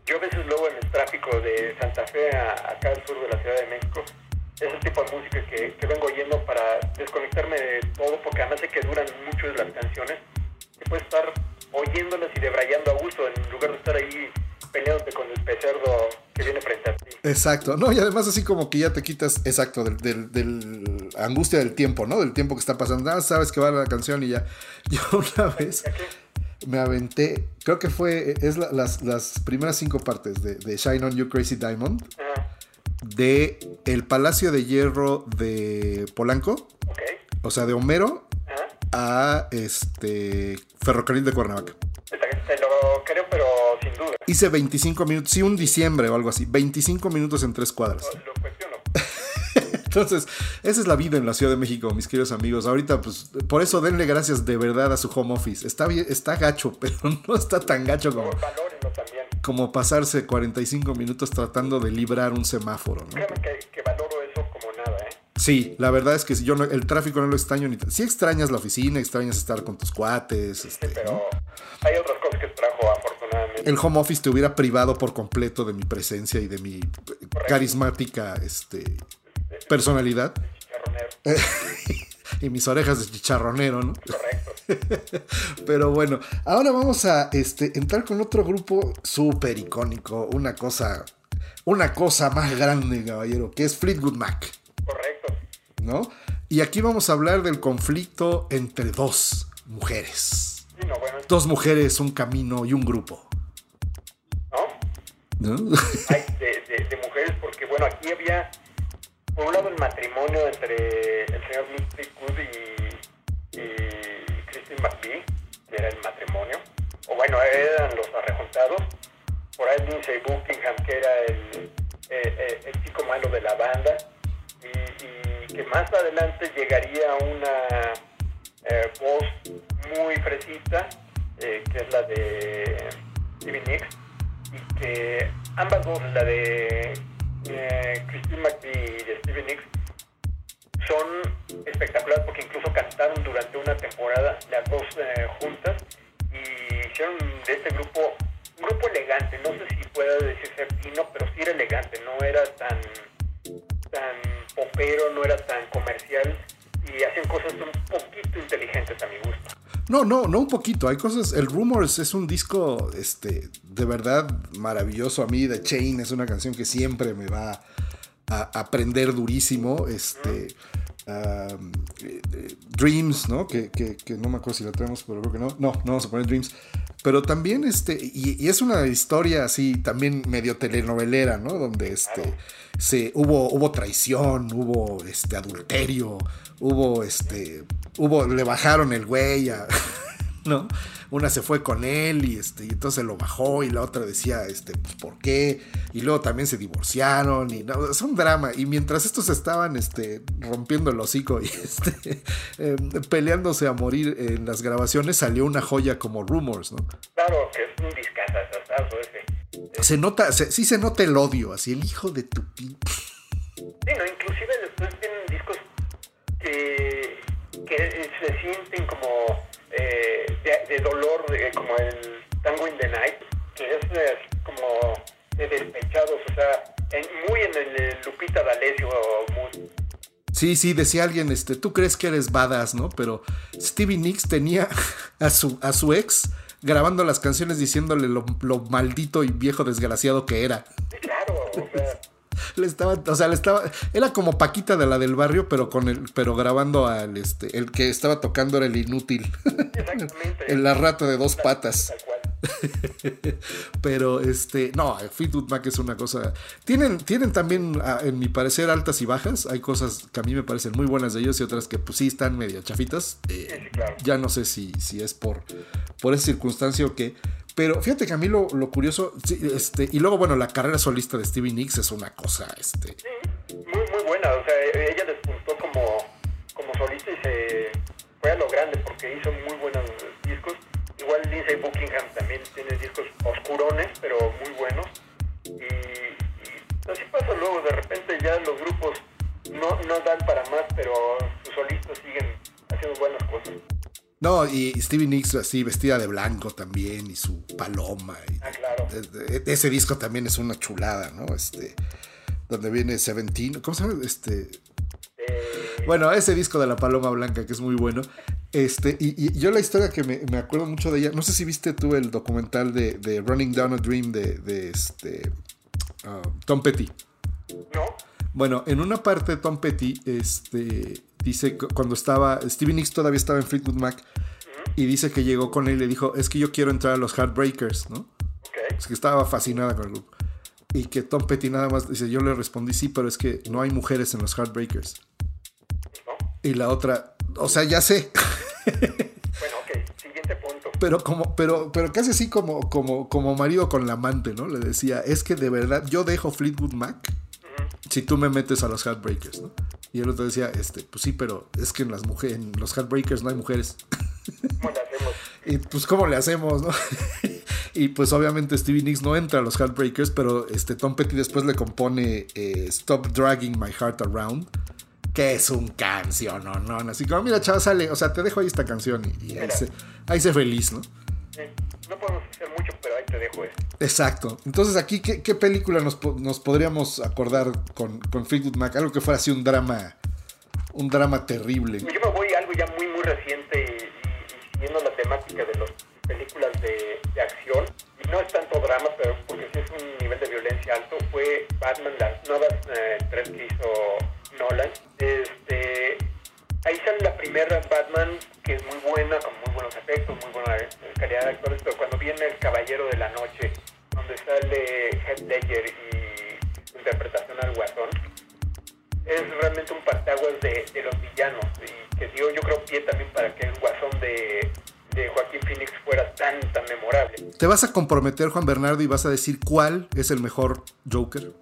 yo a veces luego en el tráfico de Santa Fe a, acá al sur de la Ciudad de México, es el tipo de música que, que vengo oyendo para desconectarme de todo, porque además sé que duran mucho las canciones, que puedes estar oyéndolas y debrayando a gusto, en lugar de estar ahí peleándote con el pecerdo que viene frente a ti. Exacto, ¿no? Y además así como que ya te quitas, exacto, del, del- del angustia del tiempo, ¿no? Del tiempo que está pasando. Ah, sabes que va la canción y ya. Yo una vez me aventé, creo que fue, es la- las, las primeras cinco partes de, de Shine On You Crazy Diamond, Ajá, de El Palacio de Hierro de Polanco, o sea, de Homero Ajá. a este Ferrocarril de Cuernavaca. Te, lo creo, pero sin duda. Hice 25 minutos, sí, un diciembre o algo así, 25 minutos en tres cuadras. Lo. Entonces, esa es la vida en la Ciudad de México, mis queridos amigos. Ahorita, pues, por eso denle gracias de verdad a su home office. Está bien, está gacho, pero no está tan gacho como, como pasarse 45 minutos tratando de librar un semáforo, ¿no? Créeme que, que valoro eso como nada, ¿eh? Sí, la verdad es que yo no- el tráfico no lo extraño ni. Sí extrañas la oficina, extrañas estar con tus cuates. este, Pero ¿no? hay otras cosas que trajo afortunadamente. El home office te hubiera privado por completo de mi presencia y de mi carismática este, personalidad. Chicharronero. y mis orejas de chicharronero, ¿no? Correcto. Pero bueno, ahora vamos a este, entrar con otro grupo súper icónico, una cosa, una cosa más grande, caballero, que es Fleetwood Mac, Correcto. ¿no? Y aquí vamos a hablar del conflicto entre dos mujeres. Sí, no, bueno, Dos mujeres, un camino y un grupo, ¿no? ¿no? Hay de, de, de mujeres, porque bueno, aquí había, por un lado, el matrimonio entre el señor Fleetwood y, y Christine McVie, que era el matrimonio, o bueno, eran los arrejuntados. Por ahí Lindsay Buckingham, que era el, eh, eh, el chico malo de la banda, y, que más adelante llegaría una eh, voz muy fresita, que es la de Stevie Nicks, y que ambas dos, la de eh, Christine McVie y de Stevie Nicks, son espectaculares porque incluso cantaron durante una temporada las dos eh, juntas y hicieron de este grupo un grupo elegante, no sé si pueda decirse fino, pero sí era elegante, no era tan tan popero, no era tan comercial y hacían cosas un poquito inteligentes a mi gusto. No, no, no un poquito. Hay cosas. El Rumors es un disco, este, de verdad maravilloso. A mí, The Chain es una canción que siempre me va a aprender durísimo. Este. eh, Dreams, ¿no? Que, que- que no me acuerdo si la traemos, pero creo que no. No, no vamos a poner Dreams. Pero también, este, y es una historia así, también medio telenovelera, ¿no? Donde este, se, hubo, hubo traición, hubo este, adulterio, hubo, este, hubo, le bajaron el güey a- ¿no? Una se fue con él y, este, y entonces lo bajó y la otra decía, este, pues, ¿por qué? Y luego también se divorciaron y no, es un drama. Y mientras estos estaban, este, rompiendo el hocico y, este, eh, peleándose a morir en las grabaciones, salió una joya como Rumors, ¿no? Claro que es un discazazazo ese. Se nota, se- sí se nota el odio, así el hijo de tu pin- Sí, no, inclusive después tienen discos que, que se sienten como eh, de, de dolor, de- como el Tango in the Night, que es eh, como de despechados, o sea, en- muy en el eh, Lupita D'Alessio mood. Sí, sí, decía alguien, este, tú crees que eres badass, ¿no? Pero Stevie Nicks tenía a su, a su ex grabando las canciones diciéndole lo, lo maldito y viejo desgraciado que era. Claro, o sea, Le estaba, o sea, le estaba, era como Paquita de la del barrio, pero con el, pero grabando al este, el que estaba tocando era el inútil. exactamente. En la rata de dos patas. Tal cual. Pero este, no, Fleetwood Mac es una cosa. Tienen, tienen también, ah, en mi parecer, altas y bajas. Hay cosas que a mí me parecen muy buenas de ellos y otras que pues sí están medio chafitas. Eh, claro. Ya no sé si, si es por, por esa circunstancia o qué. Pero fíjate que a mí lo, lo curioso, sí, este, y luego, bueno, la carrera solista de Stevie Nicks es una cosa, este, Sí, muy, muy buena. O sea, ella despuntó como, como solista y se fue a lo grande porque hizo muy discos. Igual Lindsay Buckingham también tiene discos oscurones, pero muy buenos. Y, y así pasa luego, de repente ya los grupos no, no dan para más, pero sus solistas siguen haciendo buenas cosas. No, y Stevie Nicks así vestida de blanco también, y su paloma. y- Ah, claro. e- ese disco también es una chulada, ¿no? Este, donde viene Seventeen, ¿cómo se llama? Este, Eh, bueno, ese disco de la paloma blanca que es muy bueno. Este, y, y yo la historia que me, me acuerdo mucho de ella, no sé si viste tú el documental de, de Running Down a Dream de, de este, ah, Tom Petty. no, Bueno, en una parte Tom Petty este, dice que cuando estaba, Stevie Nicks todavía estaba en Fleetwood Mac y dice que llegó con él y le dijo, es que yo quiero entrar a los Heartbreakers, ¿no? Es que estaba fascinada con el grupo. Y que Tom Petty nada más dice, yo le respondí, sí, pero es que no hay mujeres en los Heartbreakers. ¿no? Y la otra, o sea, ya sé, Bueno, ok, siguiente punto. pero como, pero, pero casi así como, como, como marido con la amante, ¿no? Le decía, es que de verdad yo dejo Fleetwood Mac si tú me metes a los Heartbreakers, ¿no? Y el otro decía, este, pues sí, pero es que en las mujeres, en los Heartbreakers no hay mujeres. ¿Cómo le hacemos? Y pues, ¿cómo le hacemos, no? y pues obviamente Stevie Nicks no entra a los Heartbreakers, pero este Tom Petty después le compone eh, Stop Dragging My Heart Around. Que es un canción, no, no, así como, mira, chava, sale, o sea, te dejo ahí esta canción y, y ahí, se, ahí se feliz, ¿no? No podemos hacer mucho, pero ahí te dejo esto. Exacto. Entonces, aquí, ¿qué, qué película nos, nos podríamos acordar con, con Fleetwood Mac? Algo que fuera así un drama, un drama terrible. Yo me voy a algo ya muy, muy reciente y, siguiendo la temática de las películas de, de acción. Y no es tanto drama, pero porque sí es un nivel de violencia alto. Fue Batman, las nuevas eh, tres que hizo Nolan. Este, ahí sale la primera Batman, que es muy buena, con muy buenos efectos, muy buena eh, calidad de actores. Pero cuando viene El Caballero de la Noche, donde sale Heath Ledger y su interpretación al Guasón, es realmente un partaguas de, de los villanos y que dio yo creo pie también para que el guasón de, de Joaquín Phoenix fuera tan tan memorable. ¿Te vas a comprometer, Juan Bernardo, y vas a decir cuál es el mejor Joker?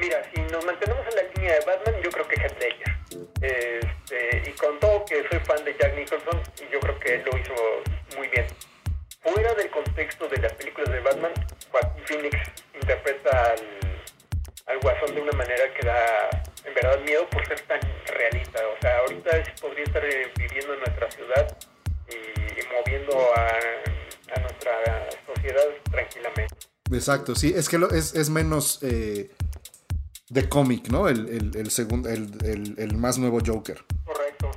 Mira, si nos mantenemos en la línea de Batman, yo creo que Heath Ledger. Este, y con todo que soy fan de Jack Nicholson, yo creo que él lo hizo muy bien. Fuera del contexto de las películas de Batman, Joaquín Phoenix interpreta al, al guasón de una manera que da en verdad miedo por ser tan realista. O sea, ahorita podría estar eh, viviendo en nuestra ciudad y, moviendo a, a nuestra sociedad tranquilamente. Exacto, sí, es que lo- es, es menos eh, de cómic, ¿no? El, el, el, segun- el, el- más nuevo Joker. Correcto.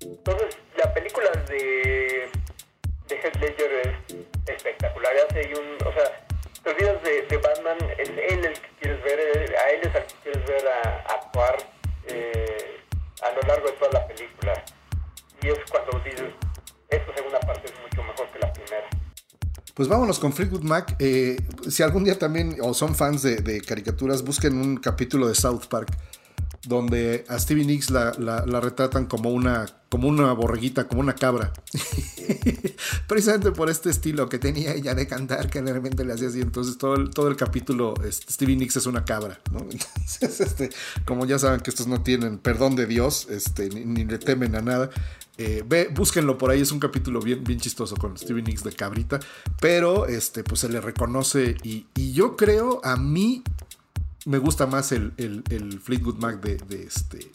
Entonces, la película de, de Heath Ledger es espectacular. Hace un, o sea, te olvidas de, Batman, es él el que quieres ver, a él es al que quieres ver a, actuar eh, a lo largo de toda la película. Y es cuando dices, esta segunda parte es mucho mejor que la primera. Pues vámonos con Fleetwood Mac. Eh, si algún día también, o son fans de, de caricaturas, busquen un capítulo de South Park donde a Stevie Nicks la, la- retratan como una, como una borreguita, como una cabra. Precisamente por este estilo que tenía ella de cantar, que realmente le hacía así. Entonces todo el, todo el capítulo, este, Stevie Nicks es una cabra. ¿no? Entonces, este, como ya saben que estos no tienen perdón de Dios, este, ni, le temen a nada. eh, ve, búsquenlo por ahí, es un capítulo bien, bien chistoso con Stevie Nicks de cabrita, pero este, pues se le reconoce y yo creo, a mí me gusta más el, el- el Fleetwood Mac de, de, este,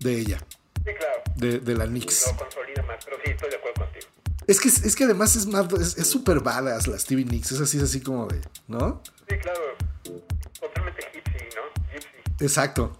de ella, Sí, claro. de, de la Nicks. Lo consolida más, pero sí, estoy de acuerdo contigo. Es que, es que además es más, es súper badass la Stevie Nicks, es así, es así como de, ¿no? Sí, claro. Totalmente gypsy, ¿no? Gypsy. Exacto.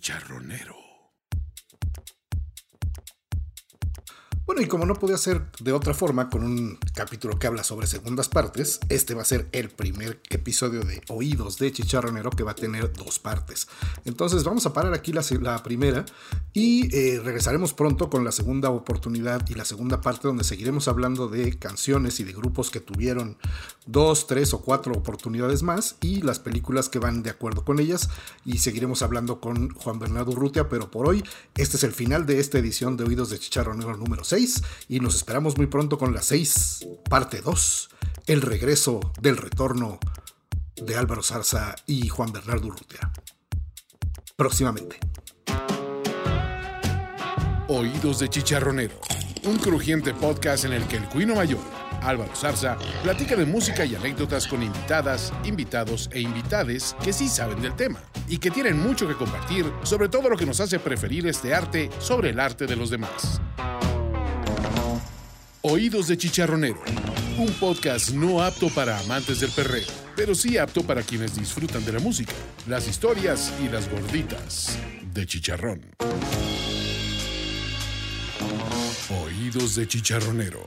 Chicharronero. Bueno, y como no podía ser de otra forma con un capítulo que habla sobre segundas partes, este va a ser el primer episodio de Oídos de Chicharronero que va a tener dos partes. Entonces vamos a parar aquí la, primera y eh, regresaremos pronto con la segunda oportunidad y la segunda parte donde seguiremos hablando de canciones y de grupos que tuvieron dos, tres o cuatro oportunidades más y las películas que van de acuerdo con ellas y seguiremos hablando con Juan Bernardo Urrutia, pero por hoy este es el final de esta edición de Oídos de Chicharronero número 6 y nos esperamos muy pronto con la 6, parte 2, el regreso del retorno de Álvaro Zarza y Juan Bernardo Urrutia. Próximamente. Oídos de Chicharronero, un crujiente podcast en el que el cuino mayor, Álvaro Zarza, platica de música y anécdotas con invitadas, invitados e invitades que sí saben del tema y que tienen mucho que compartir sobre todo lo que nos hace preferir este arte sobre el arte de los demás. Oídos de Chicharronero, un podcast no apto para amantes del perreo, pero sí apto para quienes disfrutan de la música, las historias y las gorditas de chicharrón. Oídos de Chicharronero.